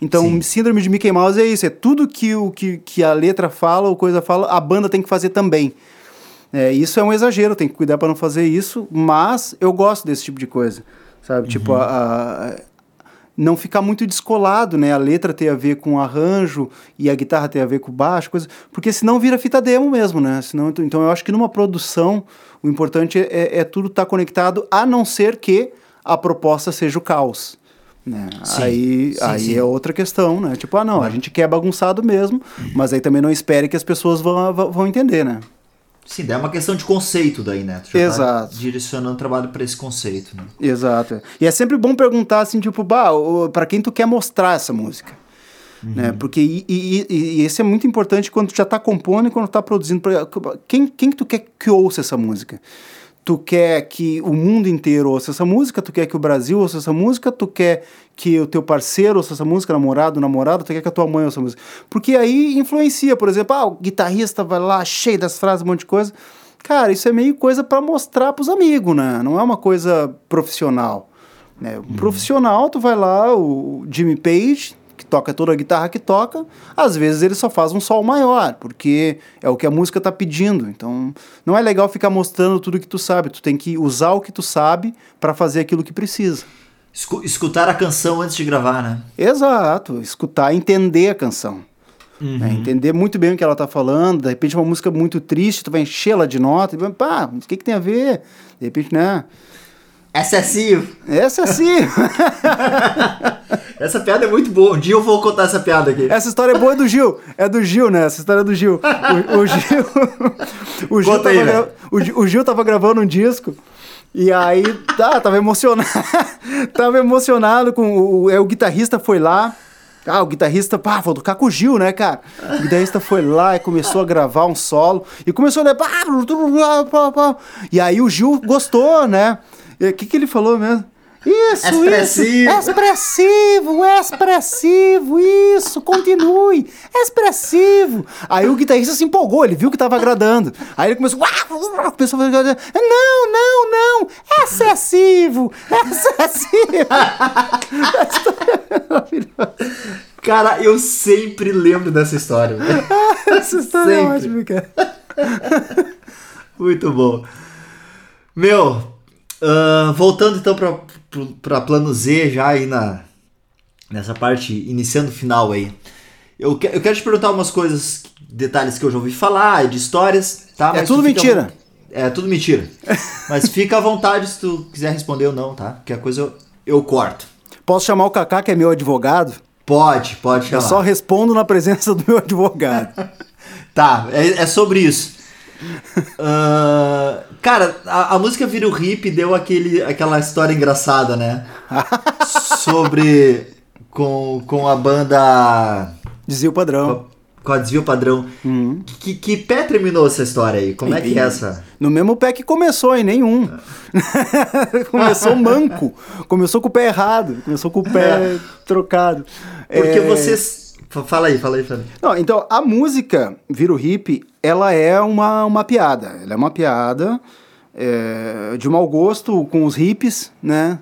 Então, Sim. síndrome de Mickey Mouse é isso: é tudo que, o, que, que a letra fala ou coisa fala, a banda tem que fazer também. É, isso é um exagero, tem que cuidar para não fazer isso, mas eu gosto desse tipo de coisa. Sabe? Tipo, uhum. Tipo, a, a não ficar muito descolado, né? A letra ter a ver com o arranjo e a guitarra ter a ver com o baixo, coisa, porque senão vira fita demo mesmo, né? Senão, então eu acho que numa produção o importante é, é, é tudo estar tá conectado, a não ser que a proposta seja o caos. Né? Sim, aí sim, aí sim. é outra questão, né? Tipo, ah, não, a gente quer bagunçado mesmo, mas aí também não espere que as pessoas vão, vão entender, né? Sim, daí é uma questão de conceito daí, né? Tu já tá Exato. Tá direcionando o trabalho para esse conceito, né? Exato. E é sempre bom perguntar assim, tipo, bah, para quem tu quer mostrar essa música. Uhum. Né? Porque e, e, e, esse é muito importante quando tu já está compondo e quando tu tá produzindo. Quem, quem que tu quer que ouça essa música? Tu quer que o mundo inteiro ouça essa música, tu quer que o Brasil ouça essa música, tu quer que o teu parceiro ouça essa música, namorado, namorado, tu quer que a tua mãe ouça essa música. Porque aí influencia, por exemplo, ah, o guitarrista vai lá cheio das frases, um monte de coisa. Cara, isso é meio coisa para mostrar pros amigos, né? Não é uma coisa profissional. Né? Um hum. profissional, tu vai lá, o Jimmy Page, toca toda a guitarra que toca, às vezes ele só faz um sol maior, porque é o que a música está pedindo. Então, não é legal ficar mostrando tudo que tu sabe, tu tem que usar o que tu sabe para fazer aquilo que precisa. Escutar a canção antes de gravar, né? Exato, escutar, entender a canção. Uhum. Né? Entender muito bem o que ela está falando, de repente uma música muito triste, tu vai encher ela de nota, e, pá, o que, que tem a ver? De repente, né? Excessivo. Excessivo. *laughs* essa piada é muito boa. Um dia eu vou contar essa piada aqui. Essa história é boa é do Gil. É do Gil, né? Essa história é do Gil. O, o Gil. *laughs* O Gil, tava aí, gra... o, o Gil tava gravando um disco. E aí, tá, tava emocionado. *laughs* tava emocionado com o, é, o guitarrista foi lá. Ah, o guitarrista, pá, vou tocar com o Gil, né, cara? O guitarrista foi lá e começou a gravar um solo. E começou a. Né, e aí o Gil gostou, né? O que, que ele falou mesmo? Isso, expressivo. isso. Expressivo, expressivo, isso, continue. Expressivo. Aí o guitarrista se empolgou, ele viu que estava agradando. Aí ele começou. Começou a fazer. Não, não, não. Excessivo. Excessivo. *laughs* cara, eu sempre lembro dessa história. Essa história sempre. é ótima, cara. *laughs* Muito bom. Meu, Uh, voltando então para plano Z, já aí na, nessa parte, iniciando o final aí. Eu, que, eu quero te perguntar umas coisas detalhes que eu já ouvi falar, de histórias, tá? É Mas tudo tu fica à mentira. É tudo mentira. *laughs* Mas fica à vontade se tu quiser responder ou não, tá? Porque a coisa eu, eu corto. Posso chamar o Kaká, que é meu advogado? Pode, pode Eu chamar. só respondo na presença do meu advogado. *laughs* Tá, é, é sobre isso. Ah, cara, a, a música Vira o Hip deu aquele, aquela história engraçada, né? *laughs* sobre. Com, com a banda. Dizia o padrão. Com a Desvio Padrão. Que, que pé terminou essa história aí? Como é que é essa? No mesmo pé que começou, em nenhum. *laughs* começou manco. Começou com o pé errado. Começou com o pé *laughs* trocado. Porque É, vocês. Fa- Fala aí, fala aí, fala aí. Não, então, a música Vira o Hip, ela é uma, uma piada. Ela é uma piada é, de mau gosto com os hippies, né?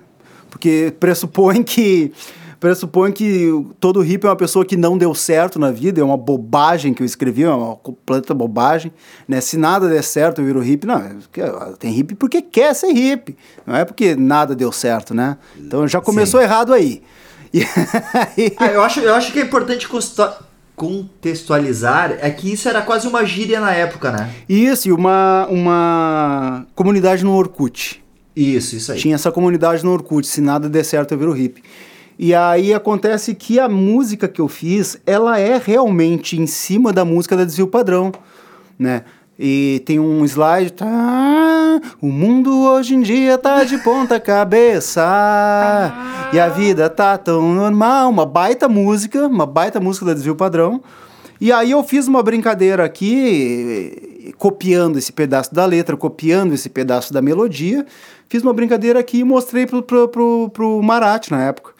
Porque pressupõe que pressupõe que todo hippie é uma pessoa que não deu certo na vida, é uma bobagem que eu escrevi, é uma completa bobagem, né? Se nada der certo, eu viro hippie. Não, é ó, tem hippie porque quer ser hippie, não é porque nada deu certo, né? Então já começou errado aí. E aí- Ah, eu, acho, eu acho que é importante contextualizar é que isso era quase uma gíria na época, né? Isso, e uma, uma comunidade no Orkut. Isso, isso aí. Tinha essa comunidade no Orkut, se nada der certo eu viro hippie. E aí acontece que a música que eu fiz, ela é realmente em cima da música da Desvio Padrão, né? E tem um slide, tá, o mundo hoje em dia tá de ponta cabeça, e a vida tá tão normal, uma baita música, uma baita música da Desvio Padrão. E aí eu fiz uma brincadeira aqui, copiando esse pedaço da letra, copiando esse pedaço da melodia. Fiz uma brincadeira aqui e mostrei pro, pro, pro, pro Marat na época.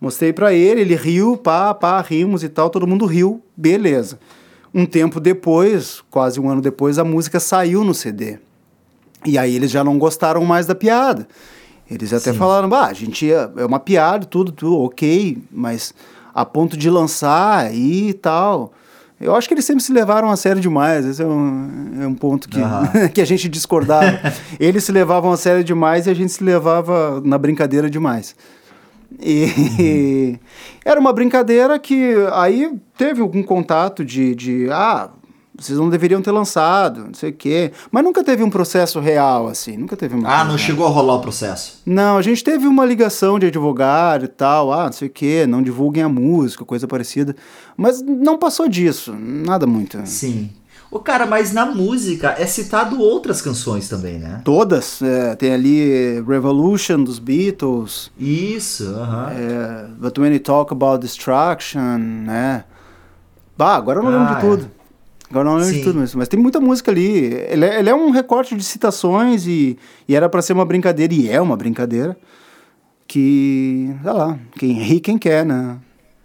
Mostrei pra ele, ele riu, pá, pá, rimos e tal, todo mundo riu, beleza. Um tempo depois, quase um ano depois, a música saiu no CD. E aí eles já não gostaram mais da piada. Eles até falaram, bah, a gente é é uma piada, tudo, tudo, ok, mas a ponto de lançar e tal. Eu acho que eles sempre se levaram a sério demais. Esse é um, é um ponto que, Aham. *laughs* que a gente discordava. *laughs* eles se levavam a sério demais e a gente se levava na brincadeira demais. E *laughs* era uma brincadeira que aí teve algum contato de, de ah, vocês não deveriam ter lançado, não sei o quê. Mas nunca teve um processo real, assim. Nunca teve uma Ah, não real. chegou a rolar o processo. Não, a gente teve uma ligação de advogado e tal, ah, não sei o quê, não divulguem a música, coisa parecida. Mas não passou disso, nada muito. Sim. Ô, cara, mas na música é citado outras canções também, né? Todas, é, tem ali Revolution dos Beatles, Isso, aham. é, But When You Talk About Destruction, né? Bah, agora eu não lembro Ah, de tudo. Agora não lembro Sim. de tudo, mas, mas tem muita música ali. Ele é, ele é um recorte de citações e, e era pra ser uma brincadeira, e é uma brincadeira, que, sei lá, quem ri quem quer, né?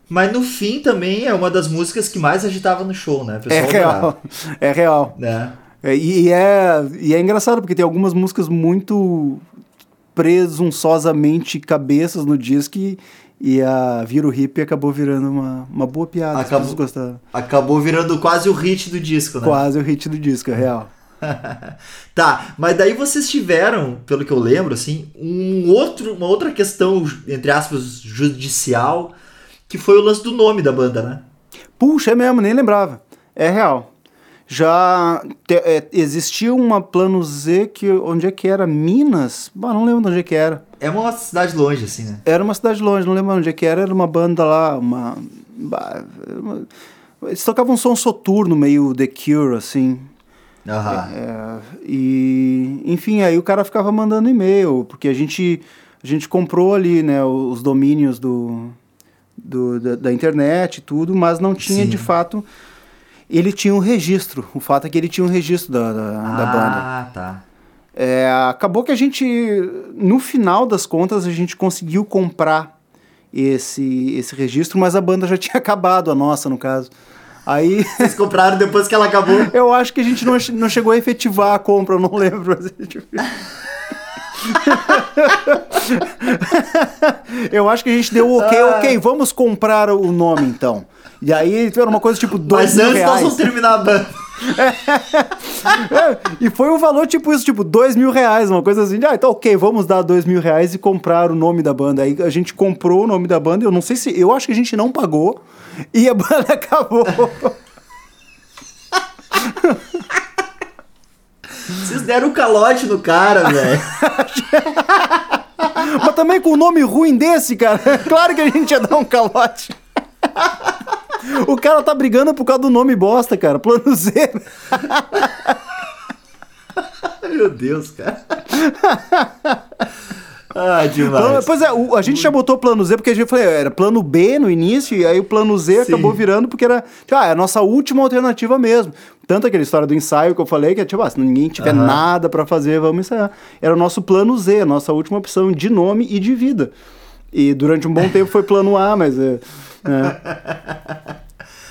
Mas no fim também é uma das músicas que mais agitava no show, né? É real, *laughs* é real. Né? É, e, é, e é engraçado, porque tem algumas músicas muito presunçosamente cabeças no disco e, e a Vira o Hip acabou virando uma, uma boa piada. Acabou- gostaram. Acabou virando quase o hit do disco, né? Quase o hit do disco, é real. *laughs* tá, mas daí vocês tiveram, pelo que eu lembro, assim, um outro, uma outra questão, entre aspas, judicial, que foi o lance do nome da banda, né? Puxa, é mesmo, nem lembrava. É real. Já te- é, existia uma plano Z que onde é que era? Minas? Bah, não lembro de onde é que era. É uma cidade longe, assim, né? Era uma cidade longe, não lembro onde é que era. Era uma banda lá, uma. bah, uma- eles tocavam um som soturno, meio The Cure, assim. Aham. É, e, enfim, aí o cara ficava mandando e-mail, porque a gente, a gente comprou ali, né, os domínios do, do- da, da internet e tudo, mas não tinha Sim. de fato. Ele tinha um registro. O fato é que ele tinha um registro da, da, da banda. Ah, tá. É, acabou que a gente, no final das contas, a gente conseguiu comprar esse, esse registro, mas a banda já *laughs* tinha acabado, a nossa, no caso. Aí. *laughs* Vocês compraram depois que ela acabou. Eu acho que a gente não, não chegou a efetivar a compra, eu não lembro. mas a gente- *laughs* eu acho que a gente deu o ok, Ah. ok, vamos comprar o nome então. E aí era uma coisa tipo dois Mas mil antes nós vamos terminar a banda. *laughs* É, e foi um valor tipo isso, tipo dois mil reais, uma coisa assim. Ah, então ok, vamos dar dois mil reais e comprar o nome da banda. Aí a gente comprou o nome da banda, eu não sei se... Eu acho que a gente não pagou e a banda *laughs* acabou. Vocês deram um calote no cara, velho. *laughs* Mas também com o nome ruim desse, cara, *laughs* claro que a gente ia dar um calote. *laughs* O cara tá brigando por causa do nome bosta, cara. Plano Z. Meu Deus, cara. Ah, demais. Então, pois é, o- a gente já botou plano Z porque a gente falou, era plano B no início, e aí o plano Z Sim. acabou virando porque era, tipo, ah, é a nossa última alternativa mesmo. Tanto aquela história do ensaio que eu falei, que é tipo, ah, se ninguém tiver Aham. nada pra fazer, vamos ensaiar. Era o nosso plano Z, a nossa última opção de nome e de vida. E durante um bom tempo foi plano A, mas é. *laughs* é.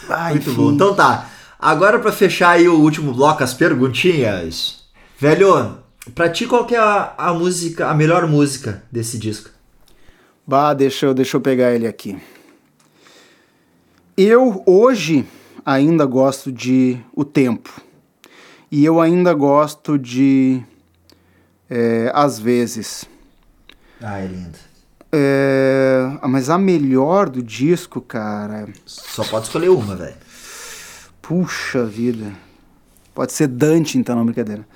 Ah, Muito enfim. bom. Então tá. Agora pra fechar aí o último bloco, as perguntinhas. Velho, pra ti qual que é a, a música, a melhor música desse disco? Bah, deixa eu, deixa eu pegar ele aqui. Eu hoje ainda gosto de O Tempo. E eu ainda gosto de é, Às vezes. Ah, é lindo. É, ah, mas a melhor do disco, cara. Só pode escolher uma, velho. Puxa vida. Pode ser Dante, então, não, brincadeira.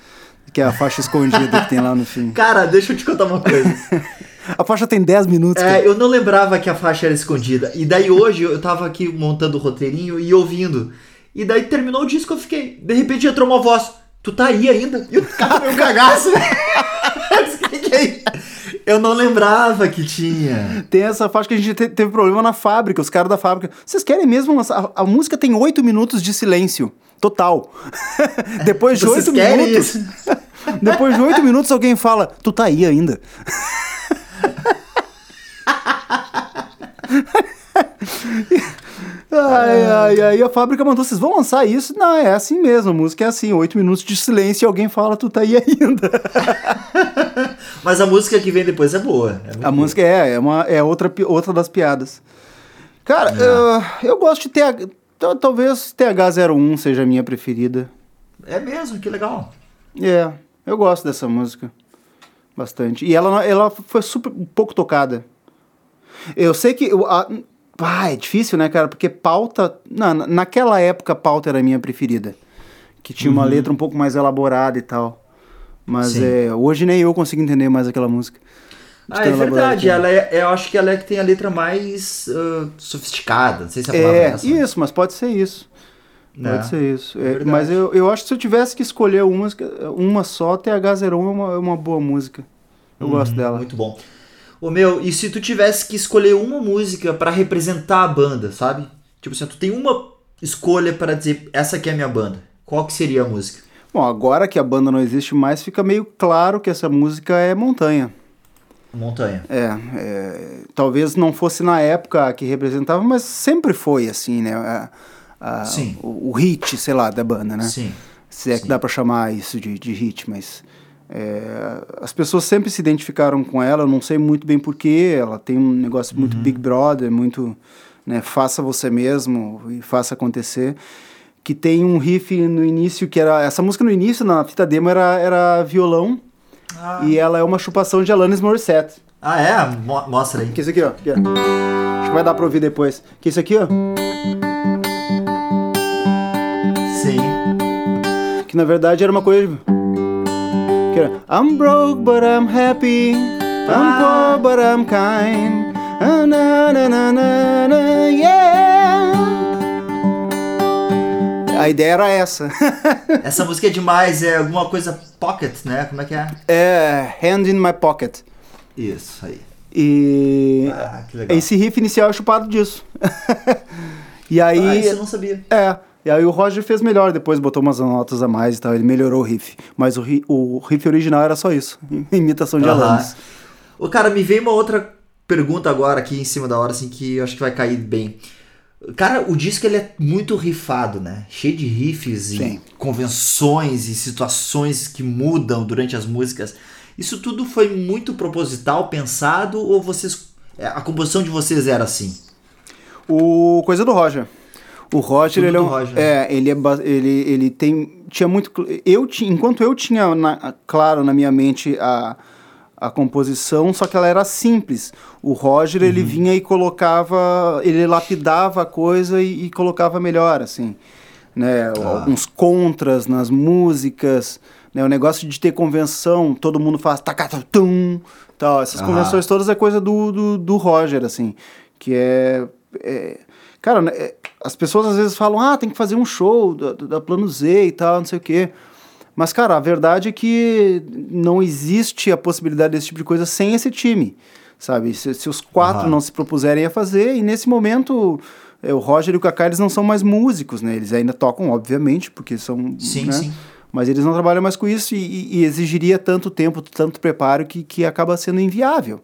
Que é a faixa escondida que tem lá no fim. Cara, deixa eu te contar uma coisa. *laughs* A faixa tem 10 minutos. cara. É, eu não lembrava que a faixa era escondida. E daí hoje eu tava aqui montando o roteirinho e ouvindo. E daí terminou o disco, eu fiquei. De repente entrou uma voz. Tu tá aí ainda? E o cara meu cagaço. *laughs* Eu não lembrava que tinha. Tem essa faixa que a gente te- teve problema na fábrica, os caras da fábrica. Vocês querem mesmo lançar? A, a música tem oito minutos de silêncio. Total. *laughs* Depois de oito minutos. isso? Depois de oito minutos, alguém fala, tu tá aí ainda. *laughs* Ai, ai, ai, a fábrica mandou, vocês vão lançar isso? Não, é assim mesmo, a música é assim, oito minutos de silêncio e alguém fala, tu tá aí ainda. *laughs* Mas a música que vem depois é boa. É A boa. música é, é, uma, é outra, outra das piadas. Cara, eu, eu gosto de TH. tal- Talvez TH01 seja a minha preferida. É mesmo, que legal. É, eu gosto dessa música. Bastante. E ela, ela foi super pouco tocada. Eu sei que. a- ah, é difícil, né, cara? Porque pauta. Na- naquela época, pauta era a minha preferida. Que tinha uma letra um pouco mais elaborada e tal. Mas Sim. é, hoje nem eu consigo entender mais aquela música. Ah, é verdade. que é. Ela é, eu acho que ela é que tem a letra mais ah, sofisticada. Não sei se a palavra é É, essa. isso, mas pode ser isso. É, Pode ser isso. é É, mas eu, eu acho que se eu tivesse que escolher uma, uma só, TH01 é uma, é uma boa música. Eu gosto Uhum, dela. Muito bom. Ô meu, e se tu tivesse que escolher uma música pra representar a banda, sabe? Tipo assim, tu tem uma escolha pra dizer essa aqui é a minha banda. Qual que seria a música? Bom, agora que a banda não existe mais, fica meio claro que essa música é montanha. Montanha. É, é, talvez não fosse na época que representava, mas sempre foi assim, né? A- a- Sim. O, o hit, sei lá, da banda, né? Sim. Se é que dá pra chamar isso de, de hit, mas é, as pessoas sempre se identificaram com ela, eu não sei muito bem porquê, ela tem um negócio muito Big Brother, muito, né, faça você mesmo e faça acontecer, que tem um riff no início, que era, essa música no início, na fita demo, era, era violão, Ah, e ela é uma chupação de Alanis Morissette. ah, é? Mo- mostra aí. Que isso aqui, ó. Aqui, ó. Acho que vai dar pra ouvir depois. Que isso aqui, ó. Que na verdade era uma coisa. Que era. I'm broke, but I'm happy. I'm Ah. poor, but I'm kind. Ah, na, na, na, na, na, yeah. A ideia era essa. *laughs* Essa música é demais, é alguma coisa pocket, né? Como é que é? é Hand in My Pocket. Isso aí. E Ah, esse riff inicial é chupado disso. *laughs* e Ah, aí. isso eu não sabia. É. E aí o Roger fez melhor, depois botou umas notas a mais e tal, ele melhorou o riff. Mas o, ri- o riff original era só isso, *laughs* imitação de Aham. Alanis. Ô, cara, me veio uma outra pergunta agora aqui em cima da hora, assim, que eu acho que vai cair bem. Cara, o disco ele é muito rifado, né? Cheio de riffs e Sim. convenções e situações que mudam durante as músicas. Isso tudo foi muito proposital, pensado, ou vocês. é, A composição de vocês era assim? O coisa do Roger. O Roger, Tudo ele é, Roger. é, ele é ele, ele tem tinha muito eu enquanto eu tinha na- claro na minha mente a, a composição, só que ela era simples. O Roger ele Uhum. vinha e colocava, ele lapidava a coisa e, e colocava melhor assim, né? Ah. Alguns contras nas músicas, Né? O negócio de ter convenção, todo mundo faz tacatum, tal. Essas Aham. convenções todas é coisa do, do, do Roger, assim. Que é. é- cara, né, é- as pessoas às vezes falam, ah, tem que fazer um show da, da Plano Z e tal, não sei o quê. Mas, cara, a verdade é que não existe a possibilidade desse tipo de coisa sem esse time, sabe? Se, se os quatro Aham. não se propuserem a fazer, e nesse momento é, o Roger e o Kaká, eles não são mais músicos, né? Eles ainda tocam, obviamente, porque são... Sim, né? sim. Mas eles não trabalham mais com isso e, e- e exigiria tanto tempo, tanto preparo que, que acaba sendo inviável,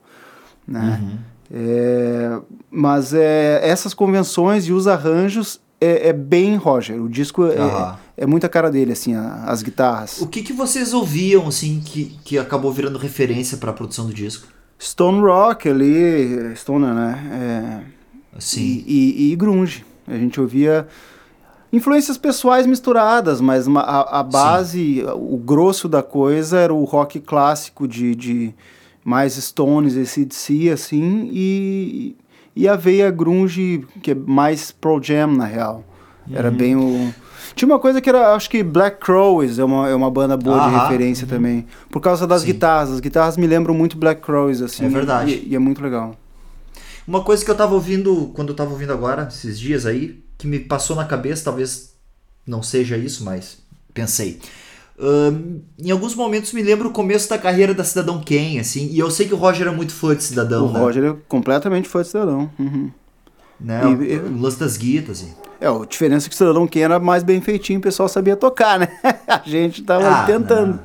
né? Uhum. É, mas é, essas convenções e os arranjos é, é bem Roger. O disco é, é muita cara dele, assim, a- as guitarras. O que, que vocês ouviam, assim, que, que acabou virando referência pra produção do disco? Stone Rock ali, Stoner, né? É, Assim. e, e- e grunge. A gente ouvia influências pessoais misturadas, mas a, a base, o grosso da coisa era o rock clássico de, de mais Stones, esse DC, assim, e, e a veia grunge, que é mais Pro Jam, na real. Era Uhum. bem o... Tinha uma coisa que era, acho que Black Crowes é uma, é uma banda boa de Aham. Uhum. referência também. Por causa das Sim. guitarras. As guitarras me lembram muito Black Crowes, assim. É verdade. E, e é muito legal. Uma coisa que eu tava ouvindo, quando eu tava ouvindo agora, esses dias aí, que me passou na cabeça, talvez não seja isso, mas pensei. Ahn, em alguns momentos me lembra o começo da carreira da Cidadão Ken, assim, e eu sei que o Roger é muito fã de Cidadão, o né? Roger é completamente fã de Cidadão. Uhum. né? E- o, o lance das guitas, assim. É, a diferença é que o Cidadão Ken era mais bem feitinho, o pessoal sabia tocar, né? *laughs* A gente tava Ah, tentando.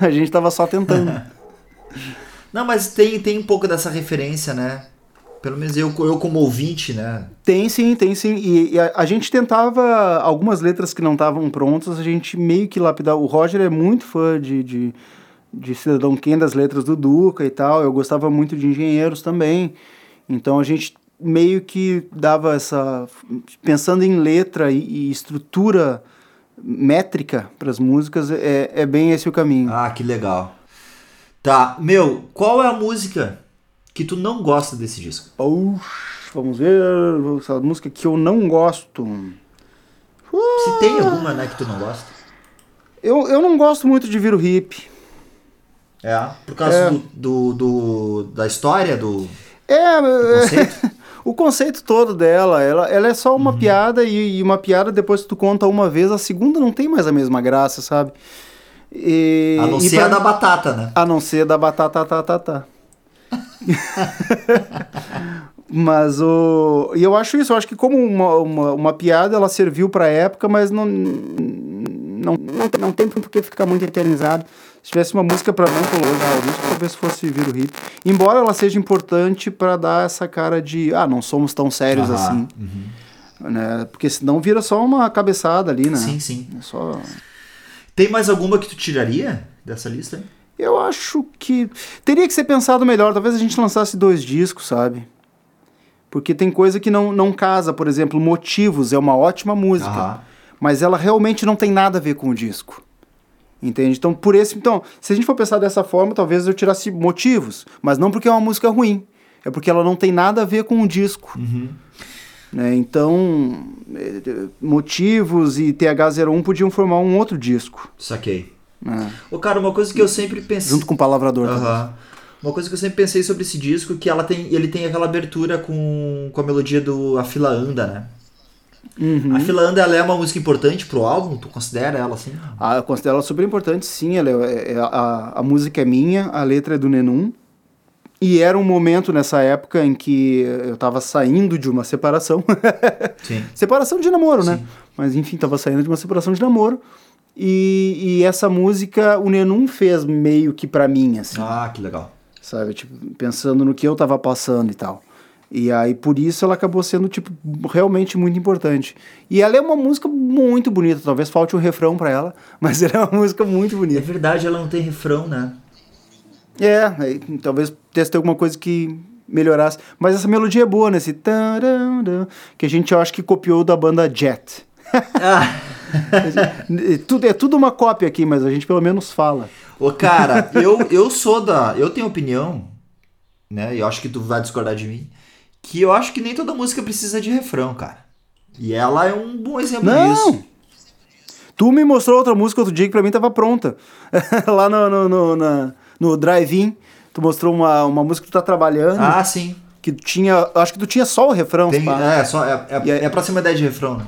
A gente tava só tentando. *laughs* Não, mas tem, tem um pouco dessa referência, né? Pelo menos eu, eu como ouvinte, né? tem sim, tem sim. E, e a, a gente tentava algumas letras que não estavam prontas, a gente meio que lapidar. O Roger é muito fã de, de, de Cidadão Ken, das letras do Duca e tal. Eu gostava muito de Engenheiros também. Então a gente meio que dava essa. Pensando em letra e, e estrutura métrica para as músicas, é, é bem esse o caminho. Ah, que legal. Tá, meu, qual é a música que tu não gosta desse disco? Oux, vamos ver. Essa música que eu não gosto. Se tem alguma, né, que tu não gosta. Eu, eu não gosto muito de Viro Hip. É, por causa É. do, do, do- da história, do É, é, conceito. *laughs* o conceito todo dela, ela, ela é só Uhum. uma piada e, e uma piada depois que tu conta uma vez, a segunda não tem mais a mesma graça, sabe? E, a não ser pra- a da batata, né? A não ser da batata tá, tá, tá. *laughs* mas o. E eu acho isso, eu acho que como uma, uma, uma piada, ela serviu pra época, mas não. Não, não, não tem por que ficar muito eternizado. Se tivesse uma música pra não colocar o disco, talvez fosse vir o hip. Embora ela seja importante pra dar essa cara de. Ah, não somos tão sérios Aham, assim. uhum. Né? Porque senão vira só uma cabeçada ali, né? Sim, sim. É só. Tem mais alguma que tu tiraria dessa lista? aí? Eu acho que teria que ser pensado melhor. Talvez a gente lançasse dois discos, sabe? Porque tem coisa que não, não casa. Por exemplo, Motivos é uma ótima música, mas ela realmente não tem nada a ver com o disco. Entende? Então, por esse. Então, se a gente for pensar dessa forma, talvez eu tirasse Motivos. Mas não porque é uma música ruim. É porque ela não tem nada a ver com o disco. Uhum. Né? Então, eh, eh, Motivos e TH01 podiam formar um outro disco. Saquei. Né? Ô, cara, uma coisa que eu sempre pensei. Junto com o Palavrador. talvez. Aham. Uma coisa que eu sempre pensei sobre esse disco que ela tem, ele tem aquela abertura com, com a melodia do A Fila Anda, né? Uhum. A Fila Anda ela é uma música importante pro álbum? Tu considera ela assim? Ah, eu considero ela super importante, sim. Ela é, é- a, a música é minha, a letra é do Nenum. E era um momento nessa época em que eu tava saindo de uma separação. *laughs* Separação de namoro, né? Sim. Mas enfim, tava saindo de uma separação de namoro. E, e essa música o Nenum fez meio que pra mim, assim. Ah, que legal. Sabe? Tipo, pensando no que eu tava passando e tal. E aí, por isso, ela acabou sendo, tipo, realmente muito importante. E ela é uma música muito bonita. Talvez falte um refrão pra ela, *laughs* mas ela é uma música muito É bonita. verdade, ela não tem refrão, né? É, talvez teste alguma coisa que melhorasse. Mas essa melodia é boa, né? Esse tararã, que a gente, eu acho que copiou da banda Jet. Ah. *laughs* É *laughs* tudo, é tudo uma cópia aqui, mas a gente pelo menos fala. Ô, cara, *laughs* eu, eu sou da. Eu tenho opinião, né? E eu acho que tu vai discordar de mim. Que eu acho que nem toda música precisa de refrão, cara. E ela é um bom exemplo Não! disso. Tu me mostrou outra música outro dia que pra mim tava pronta. *laughs* Lá no, no, no, na- no drive-in, tu mostrou uma, uma música que tu tá trabalhando. Ah, sim. Que tinha. Acho que tu tinha só o refrão, Tem, é, só, é, é, aí- é pra ideia de refrão, né?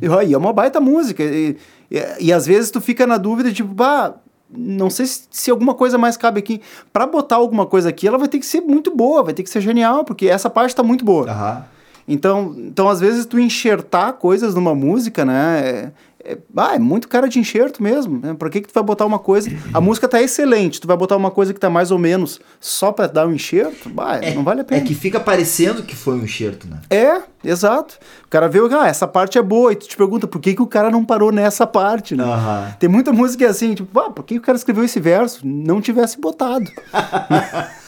E, ó, e é uma baita música. E, e, e às vezes tu fica na dúvida, tipo, bah, não sei se, se alguma coisa mais cabe aqui. Pra botar alguma coisa aqui, ela vai ter que ser muito boa, vai ter que ser genial, porque essa parte tá muito boa. Aham. Então, então, às vezes, tu enxertar coisas numa música, né? É, é, ah, é muito cara de enxerto mesmo. Né? Pra que, que tu vai botar uma coisa. A música tá excelente, tu vai botar uma coisa que tá mais ou menos só pra dar um enxerto? Bah, não vale a pena. É que fica parecendo que foi um enxerto, né? É, exato. O cara vê, ah, essa parte é boa, e tu te pergunta por que, que o cara não parou nessa parte, né? Aham. Tem muita música é assim, tipo, ah, por que, que o cara escreveu esse verso? Não tivesse botado. *laughs*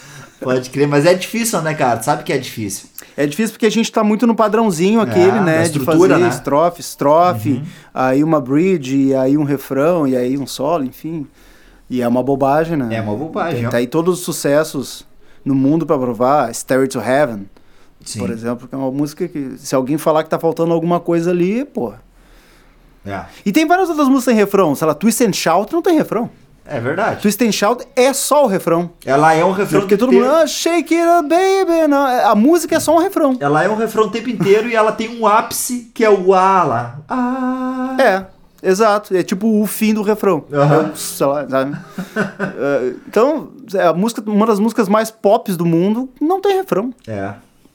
Pode crer, mas é difícil, né, cara? Tu sabe que é difícil. É difícil porque a gente tá muito no padrãozinho aquele, É, né? De fazer né? estrofe, estrofe, aí uma bridge, e aí um refrão, e aí um solo, enfim. E é uma bobagem, né? É uma bobagem, tá aí todos os sucessos no mundo pra provar, Stairway to Heaven, Sim. por exemplo, que é uma música que se alguém falar que tá faltando alguma coisa ali, pô. É. E tem várias outras músicas em refrão, sei lá, Twist and Shout não tem refrão. É verdade. Twist and Shout é só o refrão. Ela é um refrão Porque todo mundo, inteiro. ah, shake it up, baby. Não, a música é só um refrão. Ela é um refrão o tempo inteiro e ela tem um ápice que é o A lá. Ah. É, exato. É tipo o fim do refrão. Aham. É, sei lá, sabe? É, então, é a música, uma das músicas mais pops do mundo não tem refrão. É.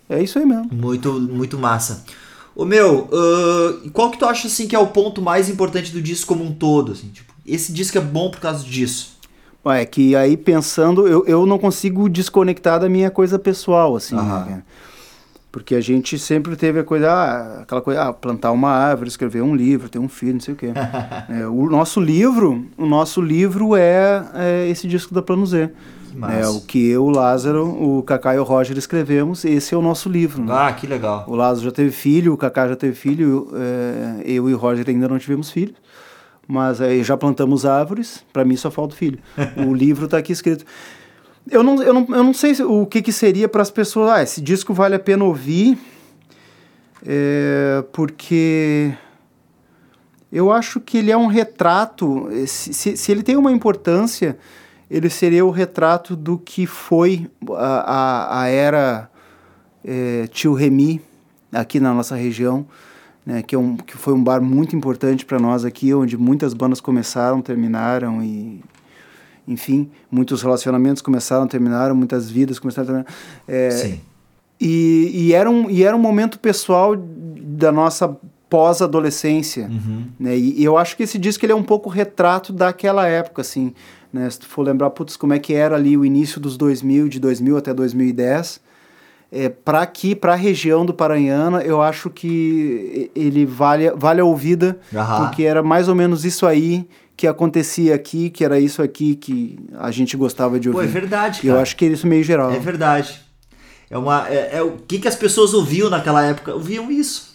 É isso aí mesmo. Muito, muito massa. Ô meu, ahn, qual que tu acha assim que é o ponto mais importante do disco como um todo? Assim, tipo, esse disco é bom por causa disso. É que aí pensando, eu, eu não consigo desconectar da minha coisa pessoal, assim. Né? Porque a gente sempre teve a coisa, ah, aquela coisa, ah, plantar uma árvore, escrever um livro, ter um filho, não sei o quê. *laughs* É, o nosso livro, o nosso livro é, é esse disco da Plano Z. massa. É, o que eu, o Lázaro, o Cacá e o Roger escrevemos, esse é o nosso livro. né? Ah, que legal. O Lázaro já teve filho, o Cacá já teve filho, é, eu e o Roger ainda não tivemos filho. Mas aí já plantamos árvores, para mim só falta o filho. *laughs* O livro está aqui escrito. Eu não, eu não, eu não sei se- o que, que seria para as pessoas. Ah, esse disco vale a pena ouvir, é, porque eu acho que ele é um retrato. Se, se, se ele tem uma importância, ele seria o retrato do que foi a, a, a era é, Tio Remy aqui na nossa região, né, que, é um, que foi um bar muito importante para nós aqui, onde muitas bandas começaram, terminaram e enfim, muitos relacionamentos começaram, terminaram, muitas vidas começaram, terminaram. É, Sim. e, e, era um, e era um momento pessoal da nossa pós-adolescência, Uhum. né? E, e eu acho que esse disco ele é um pouco retrato daquela época, assim, né? Se tu for lembrar, putz, como é que era ali o início dos 2000, de 2000 até 2010, é, para aqui, para a região do Paranhana, eu acho que ele vale, vale a ouvida, Aham. porque era mais ou menos isso aí que acontecia aqui, que era isso aqui que a gente gostava de Pô, ouvir. é verdade, E eu cara. acho que é isso meio geral. É verdade. É uma é, é o que que as pessoas ouviam naquela época? Ouviam isso.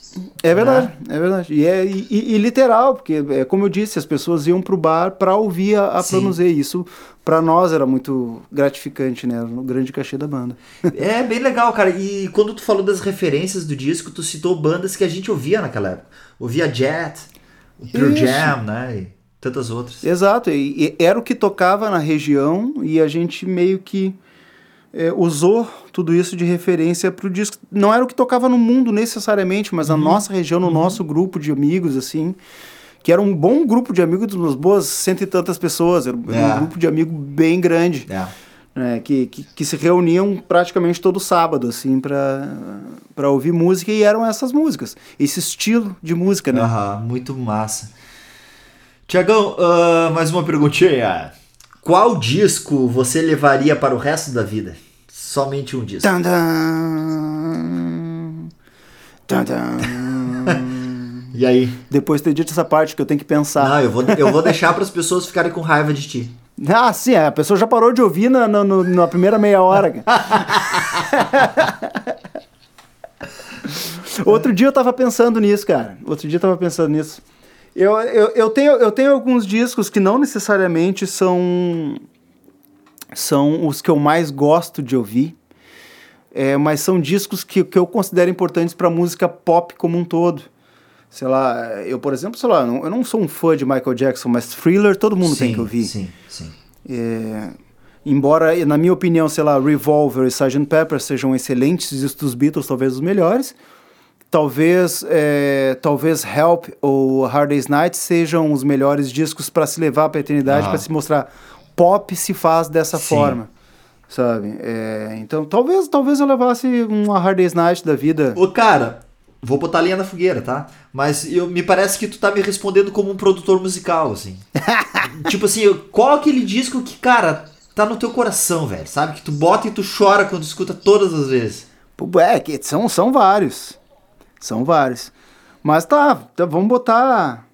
É verdade, é verdade. E, é, e, e- literal, porque, é, como eu disse, as pessoas iam pro bar para ouvir a, a. Isso, para nós, era muito gratificante, né? Era grande cachê da banda. É bem legal, cara. E quando tu falou das referências do disco, tu citou bandas que a gente ouvia naquela época. Ouvia Jet, o Pearl Isso. Jam, né? E tantas outras. Exato, e, e era o que tocava na região e a gente meio que é, usou tudo isso de referência para o disco. Não era o que tocava no mundo necessariamente, mas na nossa região, no nosso grupo de amigos, assim, que era um bom grupo de amigos, umas boas cento e tantas pessoas, era, É. um grupo de amigos bem grande. É. né, que, que, que se reuniam praticamente todo sábado, assim, para ouvir música, e eram essas músicas, esse estilo de música, né? Aham, muito massa. Tiagão, ah, mais uma perguntinha. Qual disco você levaria para o resto da vida? Somente um disco. Tan, tan. E aí? Depois ter dito essa parte que eu tenho que pensar. Não, eu vou, eu vou deixar para as pessoas ficarem com raiva de ti. Ah, sim, a pessoa já parou de ouvir na, na, na primeira meia hora. *laughs* Outro dia eu tava pensando nisso, cara. Outro dia eu tava pensando nisso. Eu, eu, eu, tenho, eu tenho alguns discos que não necessariamente são, são os que eu mais gosto de ouvir, é, mas são discos que, que eu considero importantes para música pop como um todo. Sei lá, eu, por exemplo, sei lá, eu não sou um fã de Michael Jackson, mas Thriller todo mundo sim, tem que ouvir. Sim, sim. É, embora, na minha opinião, sei lá, Revolver e Sgt. Pepper sejam excelentes discos dos Beatles, talvez os melhores. Talvez, é, talvez Help ou Hard Day's Night sejam os melhores discos para se levar para a eternidade, Ah. para se mostrar pop se faz dessa Sim. forma, sabe? É, então, talvez, talvez eu levasse uma Hard Day's Night da vida. Ô, cara, vou botar linha na fogueira, tá? Mas eu, me parece que tu tá me respondendo como um produtor musical, assim. *laughs* tipo assim, qual aquele disco que, cara, tá no teu coração, velho, sabe? Que tu bota e tu chora quando escuta todas as vezes. É, que são, são vários. São vários. Mas tá, tá, vamos botar.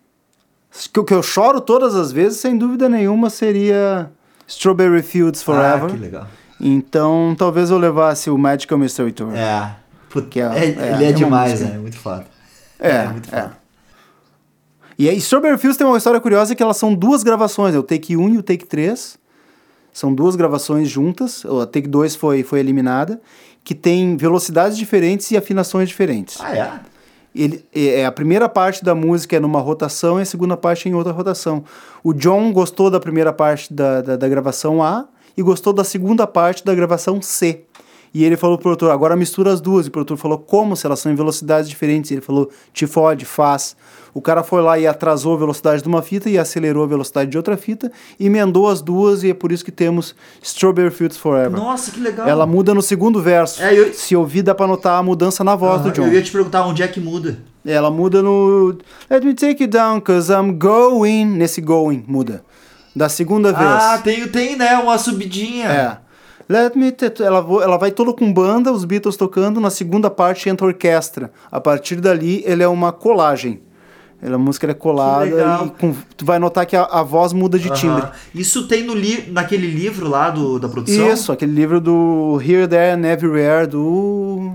Que o que eu choro todas as vezes, sem dúvida nenhuma, seria Strawberry Fields Forever. Ah, que legal. Então talvez eu levasse o Magical Mystery Tour. É. Puta, Que é- é- é- ele é, é demais, né? É muito foda. É, muito foda. E aí, Strawberry Fields tem uma história curiosa que elas são duas gravações, o take 1 e o take 3. São duas gravações juntas, a take 2 foi, foi eliminada, que tem velocidades diferentes e afinações diferentes. Ah, é? Ele, é, a primeira parte da música é numa rotação e a segunda parte é em outra rotação. O John gostou da primeira parte da, da, da gravação A e gostou da segunda parte da gravação C. E ele falou pro produtor, agora mistura as duas. E o produtor falou, como se elas são em velocidades diferentes? E ele falou, te fode, faz. O cara foi lá e atrasou a velocidade de uma fita e acelerou a velocidade de outra fita, emendou as duas e é por isso que temos Strawberry Fields Forever. Nossa, que legal. Ela muda no segundo verso. É, eu- Se ouvir, dá pra notar a mudança na voz do John. Eu ia te perguntar onde é que muda. Ela muda no. Let me take you down, cause I'm going. Nesse going, muda. Da segunda vez. Ah, tem, tem, né? Uma subidinha. É. Let me. Ela, ela vai todo com banda, os Beatles tocando. Na segunda parte entra orquestra. A partir dali, ele é uma colagem. Ela, a música é colada e com- tu vai notar que a, a voz muda de Aham. timbre. Isso tem no li naquele livro lá do, da produção? Isso, aquele livro do Here, There and Everywhere do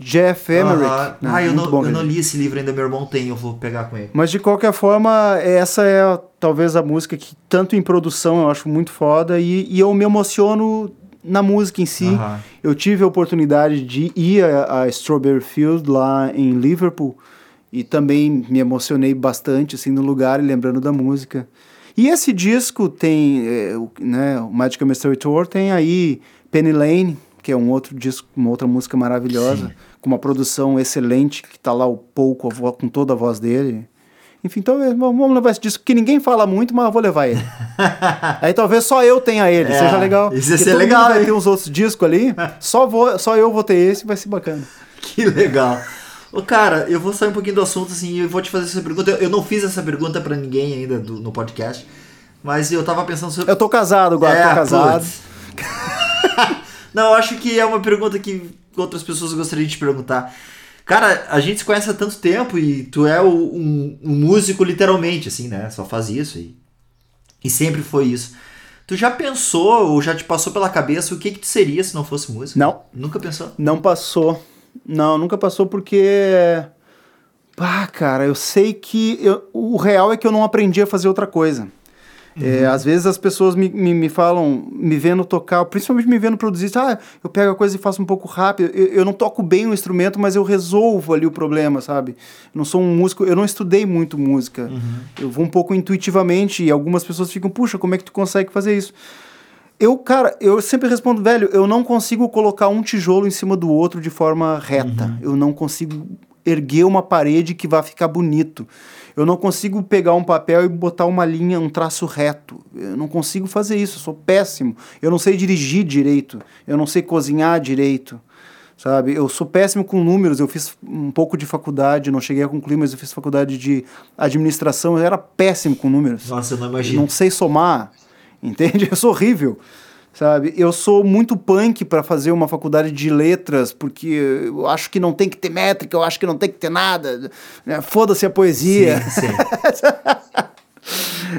Jeff Emerick. Aham. né? Ah, eu, não, eu não li esse livro ainda, meu irmão tem, eu vou pegar com ele. Mas de qualquer forma, essa é talvez a música que, tanto em produção, eu acho muito foda e, e eu me emociono na música em si. Aham. Eu tive a oportunidade de ir a, a Strawberry Field lá em Liverpool e também me emocionei bastante assim no lugar e lembrando da música. E esse disco tem, é, o, né, o Magical Mystery Tour tem aí Penny Lane, que é um outro disco, uma outra música maravilhosa, Sim. com uma produção excelente, que tá lá o Paul com, a vo- com toda a voz dele. Enfim, então vamos levar esse disco, que ninguém fala muito, mas eu vou levar ele. *laughs* Aí talvez só eu tenha ele, É, seja legal. isso ia ser legal, vai ter uns outros discos ali, *laughs* só, vou, só eu vou ter esse, vai ser bacana. Que legal. Ô, cara, eu vou sair um pouquinho do assunto, assim, eu vou te fazer essa pergunta. Eu, eu não fiz essa pergunta pra ninguém ainda do- no podcast, mas eu tava pensando sobre... Eu tô casado agora, É, tô casado. *laughs* não, eu acho que é uma pergunta que outras pessoas gostariam de te perguntar. Cara, a gente se conhece há tanto tempo e tu é o- um, um músico literalmente, assim, né? Só faz isso e, e sempre foi isso. Tu já pensou ou já te passou pela cabeça o que que tu seria se não fosse músico? Não. Nunca pensou? Não passou. Não, nunca passou porque. Ah, cara, eu sei que. eu- o real é que eu não aprendi a fazer outra coisa. É, às vezes as pessoas me, me, me falam, me vendo tocar, principalmente me vendo produzir, ah, eu pego a coisa e faço um pouco rápido. Eu, eu não toco bem o instrumento, mas eu resolvo ali o problema, sabe? Eu não sou um músico, eu não estudei muito música. Eu vou um pouco intuitivamente e algumas pessoas ficam, puxa, como é que tu consegue fazer isso? Eu, cara, eu sempre respondo, velho, eu não consigo colocar um tijolo em cima do outro de forma reta. Eu não consigo erguer uma parede que vai ficar bonito. Eu não consigo pegar um papel e botar uma linha, um traço reto. Eu não consigo fazer isso, eu sou péssimo. Eu não sei dirigir direito, eu não sei cozinhar direito. Sabe, eu sou péssimo com números. Eu fiz um pouco de faculdade, não cheguei a concluir, mas eu fiz faculdade de administração. Eu era péssimo com números. Nossa, eu não imagino. não sei somar, entende? *laughs* Eu sou horrível, sabe? Eu sou muito punk para fazer uma faculdade de letras, porque eu acho que não tem que ter métrica, eu acho que não tem que ter nada. né? Foda-se a poesia. Sim, sim. *laughs*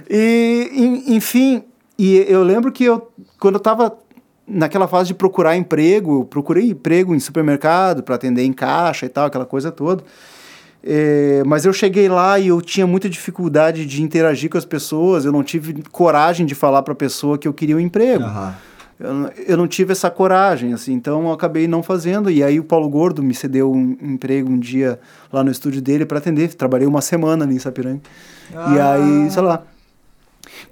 E, en- enfim, e eu lembro que eu, quando eu tava naquela fase de procurar emprego, eu procurei emprego em supermercado para atender em caixa e tal, aquela coisa toda. É, mas eu cheguei lá e eu tinha muita dificuldade de interagir com as pessoas, eu não tive coragem de falar para a pessoa que eu queria um emprego. Aham. eu, eu não tive essa coragem, assim, então eu acabei não fazendo. E aí o Paulo Gordo me cedeu um emprego um dia lá no estúdio dele para atender. Trabalhei uma semana ali em Sapiranga. Ah. E aí, sei lá.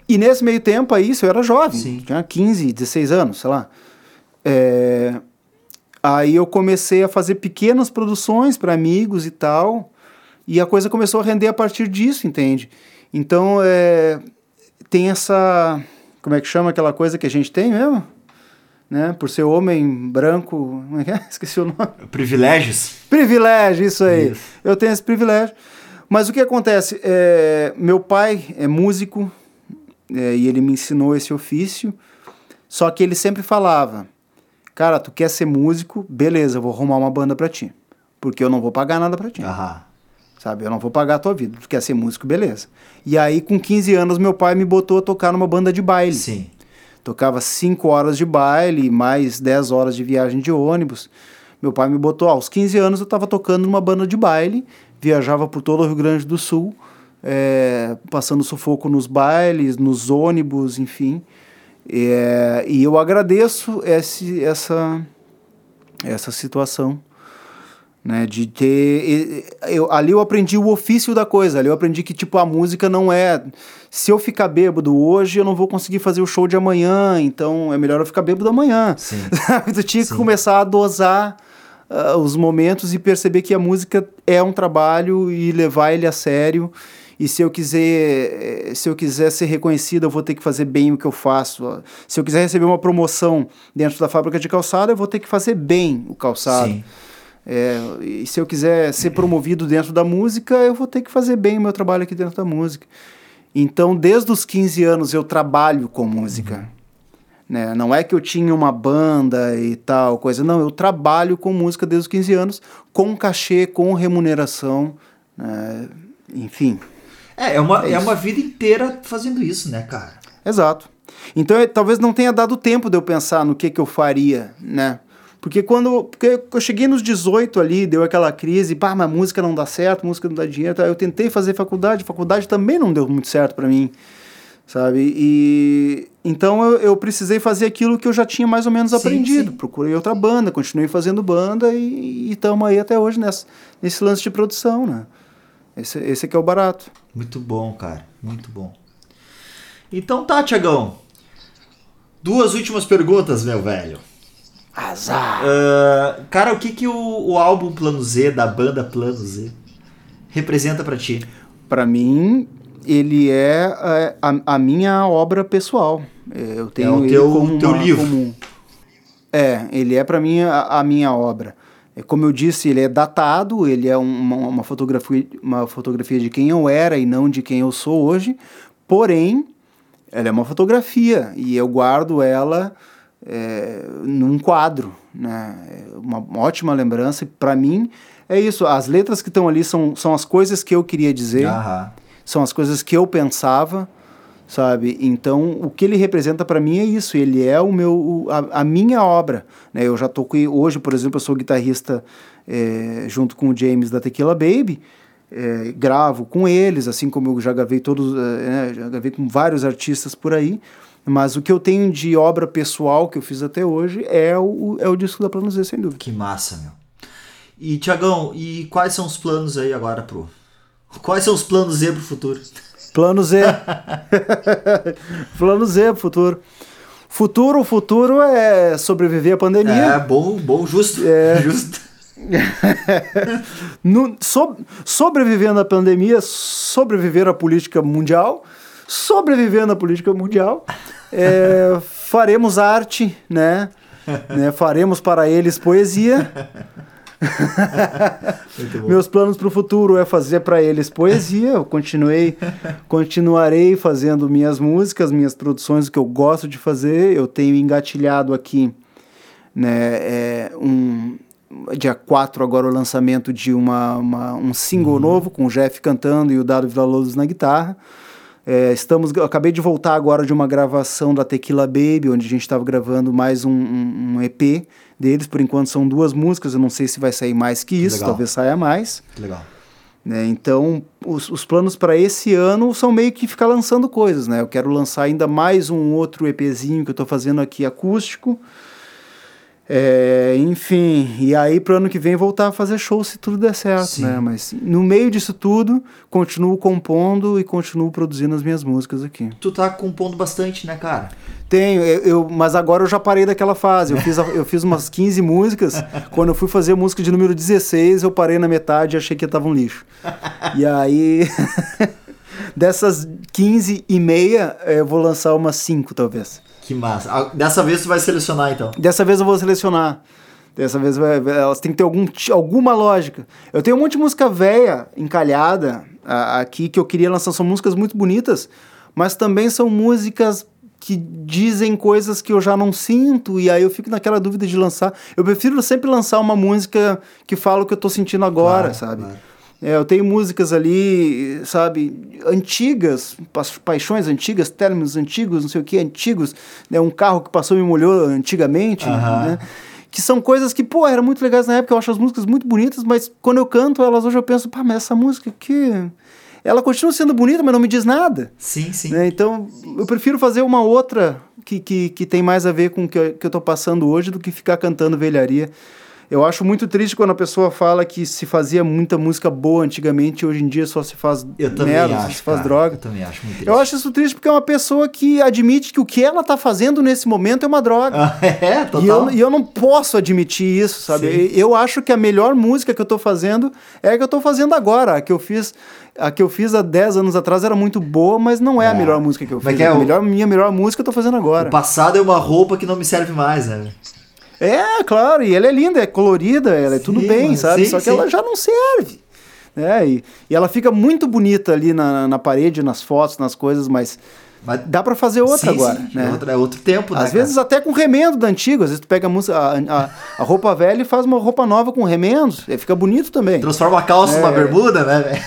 E nesse meio tempo aí, isso eu era jovem, Sim. tinha 15, 16 anos, sei lá. É, aí eu comecei a fazer pequenas produções para amigos e tal. E a coisa começou a render a partir disso, entende? Então, é, tem essa. Como é que chama aquela coisa que a gente tem mesmo? Né? Por ser homem branco. Como é que é? *laughs* Esqueci o nome. Privilégios? Privilégio, isso aí. Isso. Eu tenho esse privilégio. Mas o que acontece? É, meu pai é músico é, e ele me ensinou esse ofício. Só que ele sempre falava: Cara, tu quer ser músico? Beleza, eu vou arrumar uma banda pra ti. Porque eu não vou pagar nada pra ti. Aham sabe? Eu não vou pagar a tua vida. Tu quer ser músico, beleza. E aí, com 15 anos, meu pai me botou a tocar numa banda de baile. Sim. Tocava 5 horas de baile, mais 10 horas de viagem de ônibus. Meu pai me botou, aos 15 anos eu estava tocando numa banda de baile, viajava por todo o Rio Grande do Sul, é, passando sufoco nos bailes, nos ônibus, enfim. É, e eu agradeço esse, essa, essa situação né, de ter eu, ali eu aprendi o ofício da coisa ali eu aprendi que tipo a música não é se eu ficar bêbado hoje eu não vou conseguir fazer o show de amanhã então é melhor eu ficar bêbado amanhã Sim. *laughs* tu tinha Sim. que começar a dosar uh, os momentos e perceber que a música é um trabalho e levar ele a sério e se eu quiser se eu quiser ser reconhecido eu vou ter que fazer bem o que eu faço se eu quiser receber uma promoção dentro da fábrica de calçado eu vou ter que fazer bem o calçado Sim. É, e se eu quiser ser promovido dentro da música, eu vou ter que fazer bem o meu trabalho aqui dentro da música. Então, desde os 15 anos, eu trabalho com música. Né? Não é que eu tinha uma banda e tal coisa. Não, eu trabalho com música desde os 15 anos, com cachê, com remuneração, né? enfim. É, é uma, é, é uma vida inteira fazendo isso, né, cara? Exato. Então, eu, talvez não tenha dado tempo de eu pensar no que, que eu faria, né? Porque quando porque eu cheguei nos 18 ali, deu aquela crise, pá, mas música não dá certo, música não dá dinheiro. Tá? Eu tentei fazer faculdade, faculdade também não deu muito certo para mim, sabe? E então eu, eu, precisei fazer aquilo que eu já tinha mais ou menos sim, aprendido. Sim. Procurei outra banda, continuei fazendo banda e estamos aí até hoje nessa, nesse lance de produção, né? Esse, esse aqui é o barato. Muito bom, cara. Muito bom. Então tá, Tiagão. Duas últimas perguntas, meu velho. Azar. Uh, cara, o que, que o, o álbum Plano Z, da banda Plano Z, representa para ti? Para mim, ele é a, a, a, minha obra pessoal. É, eu tenho é o teu, como teu uma, livro. Como, é, ele é para mim a, a, minha obra. É, como eu disse, ele é datado, ele é uma, uma, fotografia, uma fotografia de quem eu era e não de quem eu sou hoje. Porém, ela é uma fotografia e eu guardo ela é, num quadro, né? É uma, uma ótima lembrança. Para mim, é isso. As letras que estão ali são, são as coisas que eu queria dizer, Aham. são as coisas que eu pensava, sabe? Então, o que ele representa para mim é isso. Ele é o meu, a, a, minha obra. Né? Eu já toquei hoje, por exemplo, eu sou guitarrista é, junto com o James da Tequila Baby. É, gravo com eles, assim como eu já gravei todos, é, né? já gravei com vários artistas por aí. Mas o que eu tenho de obra pessoal que eu fiz até hoje é o, é o disco da Plano Z, sem dúvida. Que massa, meu. E, Tiagão, e quais são os planos aí agora pro. Quais são os planos Z pro futuro? Plano Z. *laughs* Plano Z pro futuro. Futuro, futuro é sobreviver à pandemia. É, bom, bom, justo. É. *laughs* Justo. *laughs* no, so, sobrevivendo à pandemia, sobreviver à política mundial sobrevivendo na política mundial. É, *laughs* faremos arte, né? *laughs* né? Faremos para eles poesia. Meus planos para o futuro é fazer para eles poesia. Eu continuei, *laughs* continuarei fazendo minhas músicas, minhas produções, o que eu gosto de fazer. Eu tenho engatilhado aqui, né, é, um, dia 4 agora o lançamento de uma, uma um single uhum. novo com o Jeff cantando e o Dado Villa na guitarra. É, estamos, acabei de voltar agora de uma gravação da Tequila Baby, onde a gente estava gravando mais um, um, um, EP deles. Por enquanto são duas músicas, eu não sei se vai sair mais que isso, que talvez saia mais. Legal. Né? Então, os, os planos para esse ano são meio que ficar lançando coisas. Né? Eu quero lançar ainda mais um outro EPzinho que eu estou fazendo aqui acústico. É, enfim, e aí pro ano que vem voltar a fazer show se tudo der certo, Sim. né? Mas no meio disso tudo, continuo compondo e continuo produzindo as minhas músicas aqui. Tu tá compondo bastante, né, cara? Tenho, eu, eu, mas agora eu já parei daquela fase. Eu fiz, eu fiz umas 15 músicas. Quando eu fui fazer música de número 16, eu parei na metade e achei que tava um lixo. E aí. *laughs* dessas 15 e meia, eu vou lançar umas 5, talvez. Que massa. Ah, dessa vez tu vai selecionar, então? Dessa vez eu vou selecionar. Dessa vez vai, elas têm que ter algum, alguma lógica. Eu tenho um monte de música velha, encalhada, aqui, que eu queria lançar. São músicas muito bonitas, mas também são músicas que dizem coisas que eu já não sinto, e aí eu fico naquela dúvida de lançar. Eu prefiro sempre lançar uma música que fala o que eu tô sentindo agora, claro, sabe? Claro. É, eu tenho músicas ali, sabe, antigas, paixões antigas, términos antigos, não sei o que, antigos, né? Um carro que passou e me molhou antigamente, né? Que são coisas que, pô, eram muito legais na época, eu acho as músicas muito bonitas, mas quando eu canto elas hoje eu penso, pá, mas essa música aqui ela continua sendo bonita, mas não me diz nada. Sim, sim. Né? Então, eu prefiro fazer uma outra que, que, que tem mais a ver com o que eu, que eu tô passando hoje do que ficar cantando velharia. Eu acho muito triste quando a pessoa fala que se fazia muita música boa antigamente e hoje em dia só se faz eu merda, acho, se faz cara, droga. Eu também acho muito triste. Eu acho isso triste porque é uma pessoa que admite que o que ela tá fazendo nesse momento é uma droga. Ah, *laughs* é, total. E eu, e eu não posso admitir isso, sabe? Sim. Eu acho que a melhor música que eu tô fazendo é a que eu tô fazendo agora, a que eu fiz a que eu fiz há 10 anos atrás era muito boa, mas não é, é. a melhor música que eu fiz. É, é a melhor, minha melhor música eu tô fazendo agora. O passado é uma roupa que não me serve mais, né? É, claro, e ela é linda, é colorida, ela é tudo bem, sabe? Sim, Só que sim. ela já não serve. Né? E, e ela fica muito bonita ali na, na parede, nas fotos, nas coisas, mas. Mas dá para fazer outra sim, agora, sim. né? É outro, é outro tempo, né? Às vezes cara? até com remendo da antiga. Às vezes tu pega a, música, a, a, a, roupa velha e faz uma roupa nova com remendos. E fica bonito também. Transforma a calça é. numa bermuda, né?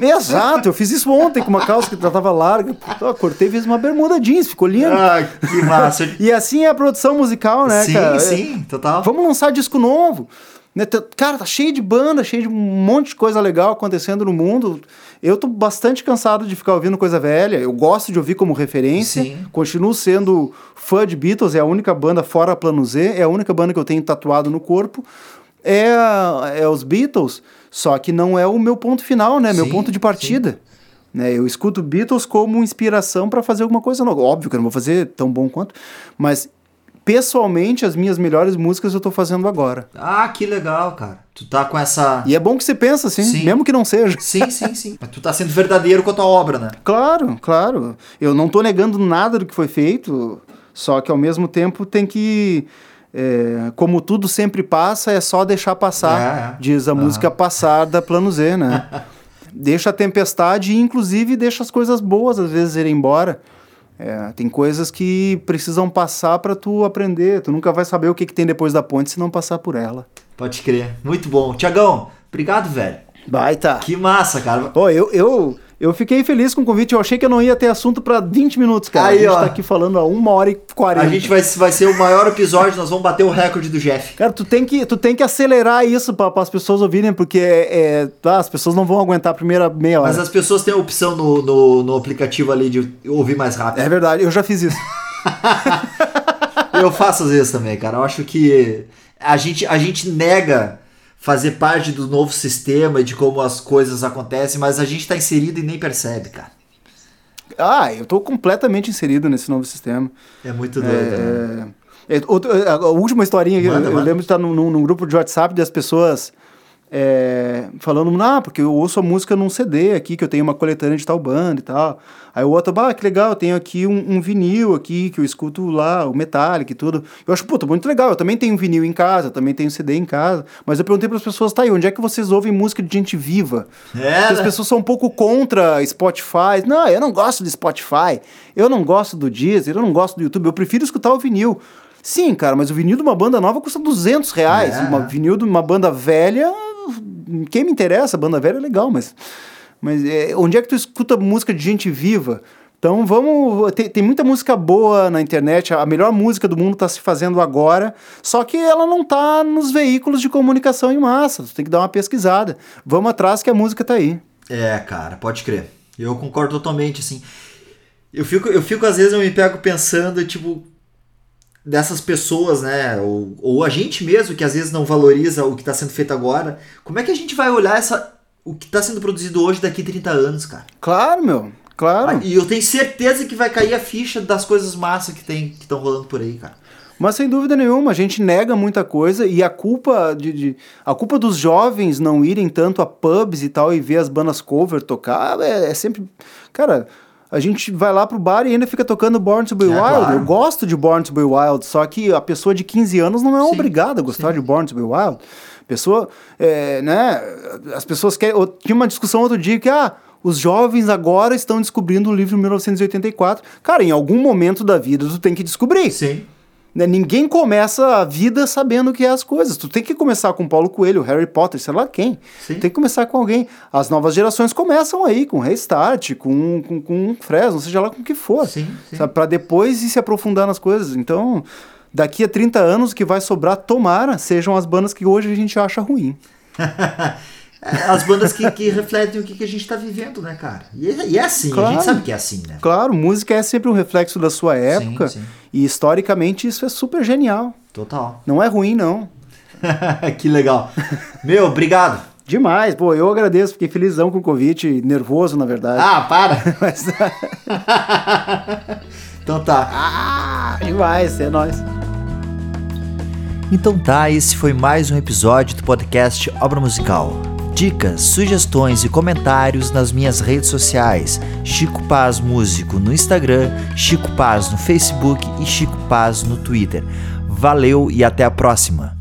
Exato, eu fiz isso ontem com uma calça que já tava larga. Eu cortei e fiz uma bermuda jeans, ficou lindo. Ah, que massa. e assim é a produção musical, né, sim, cara? Sim, sim, total. Vamos lançar disco novo. Né, cara, tá cheio de banda, cheio de um monte de coisa legal acontecendo no mundo. Eu tô bastante cansado de ficar ouvindo coisa velha. Eu gosto de ouvir como referência. Sim. Continuo sendo fã de Beatles, é a única banda fora Plano Z, é a única banda que eu tenho tatuado no corpo. É, é os Beatles. Só que não é o meu ponto final, né? Sim, meu ponto de partida. Né? Eu escuto Beatles como inspiração para fazer alguma coisa nova. Óbvio que eu não vou fazer tão bom quanto, mas pessoalmente as minhas melhores músicas eu tô fazendo agora. Ah, que legal, cara. Tu tá com essa. E é bom que você pensa assim, sim. mesmo que não seja. Sim, sim, sim. Mas tu tá sendo verdadeiro com a tua obra, né? Claro, claro. Eu não tô negando nada do que foi feito, só que ao mesmo tempo tem que é, como tudo sempre passa, é só deixar passar, é, diz a música Passar da Plano Z, né? *laughs* deixa a tempestade e, inclusive, deixa as coisas boas às vezes irem embora. É, tem coisas que precisam passar para tu aprender. Tu nunca vai saber o que, que tem depois da ponte se não passar por ela. Pode crer. Muito bom. Tiagão, obrigado, velho. Baita. Que massa, cara. Pô, eu, eu, eu fiquei feliz com o convite. Eu achei que eu não ia ter assunto para 20 minutos, cara. Aí, a gente ó, tá aqui falando há 1 hora e 40. A gente vai, vai ser o maior episódio, nós vamos bater o recorde do Jeff. Cara, tu tem que, tu tem que acelerar isso para as pessoas ouvirem, porque é, é, tá, as pessoas não vão aguentar a primeira meia hora. Mas as pessoas têm a opção no, no, no aplicativo ali de ouvir mais rápido. É verdade, eu já fiz isso. *laughs* *laughs* eu faço às vezes também, cara. Eu acho que a gente, a gente nega fazer parte do novo sistema e de como as coisas acontecem, mas a gente está inserido e nem percebe, cara. Ah, eu estou completamente inserido nesse novo sistema. É muito doido. É, né? é, outra, a última historinha que eu, eu lembro de estar num, num, grupo de WhatsApp das pessoas é, falando, ah, porque eu ouço a música num CD aqui, que eu tenho uma coletânea de tal banda e tal. Aí o outro, ah, que legal, eu tenho aqui um, um, vinil aqui, que eu escuto lá, o Metallic e tudo. Eu acho, puta, muito legal, eu também tenho um vinil em casa, eu também tenho CD em casa. Mas eu perguntei para as pessoas, tá aí, onde é que vocês ouvem música de gente viva? É, Porque as né? pessoas são um pouco contra Spotify. Não, eu não gosto de Spotify, eu não gosto do Deezer, eu não gosto do YouTube, eu prefiro escutar o vinil. Sim, cara, mas o vinil de uma banda nova custa 200 reais. É. Uma vinil de uma banda velha quem me interessa, banda velha é legal, mas. Mas é, onde é que tu escuta música de gente viva? Então vamos. Tem, tem, muita música boa na internet, a melhor música do mundo está se fazendo agora, só que ela não está nos veículos de comunicação em massa. Você tem que dar uma pesquisada. Vamos atrás que a música está aí. É, cara, pode crer. Eu concordo totalmente, assim. Eu fico, eu fico, às vezes, eu me pego pensando, tipo, dessas pessoas, né? Ou, ou a gente mesmo, que às vezes não valoriza o que está sendo feito agora. Como é que a gente vai olhar essa, o que está sendo produzido hoje daqui 30 anos, cara? Claro, meu. Claro. E eu tenho certeza que vai cair a ficha das coisas massa que tem que estão rolando por aí, cara. Mas sem dúvida nenhuma, a gente nega muita coisa e a culpa de, de, a culpa dos jovens não irem tanto a pubs e tal e ver as bandas cover tocar é, é sempre, cara, a gente vai lá pro bar e ainda fica tocando Born to Be é, Wild. Claro. Eu gosto de Born to Be Wild, só que a pessoa de 15 anos não é sim, obrigada a gostar sim. de Born to Be Wild. Pessoa, é, né? As pessoas querem. Tinha uma discussão outro dia que, ah, os jovens agora estão descobrindo o livro 1984. Cara, em algum momento da vida tu tem que descobrir. Sim. Né? Ninguém começa a vida sabendo o que é as coisas. Tu tem que começar com Paulo Coelho, Harry Potter, sei lá quem. Sim. Tem que começar com alguém. As novas gerações começam aí, com Restart, com, com, com Fresno, seja lá com o que for. Sim, sim. Para depois ir se aprofundar nas coisas. Então, daqui a 30 anos, o que vai sobrar, tomara, sejam as bandas que hoje a gente acha ruim. *laughs* As bandas que, que refletem o que, que a gente está vivendo, né, cara? E é, e é assim, claro, a gente sabe que é assim, né? Claro, música é sempre um reflexo da sua época. Sim, sim. E historicamente isso é super genial. Total. Não é ruim, não. *laughs* que legal. Meu, obrigado. Demais, pô, eu agradeço, fiquei felizão com o convite, nervoso, na verdade. Ah, para! *laughs* Mas... *laughs* então tá. Ah, demais, é nóis. Então tá, esse foi mais um episódio do podcast Obra Musical. Dicas, sugestões e comentários nas minhas redes sociais: Chico Paz Músico no Instagram, Chico Paz no Facebook e Chico Paz no Twitter. Valeu e até a próxima!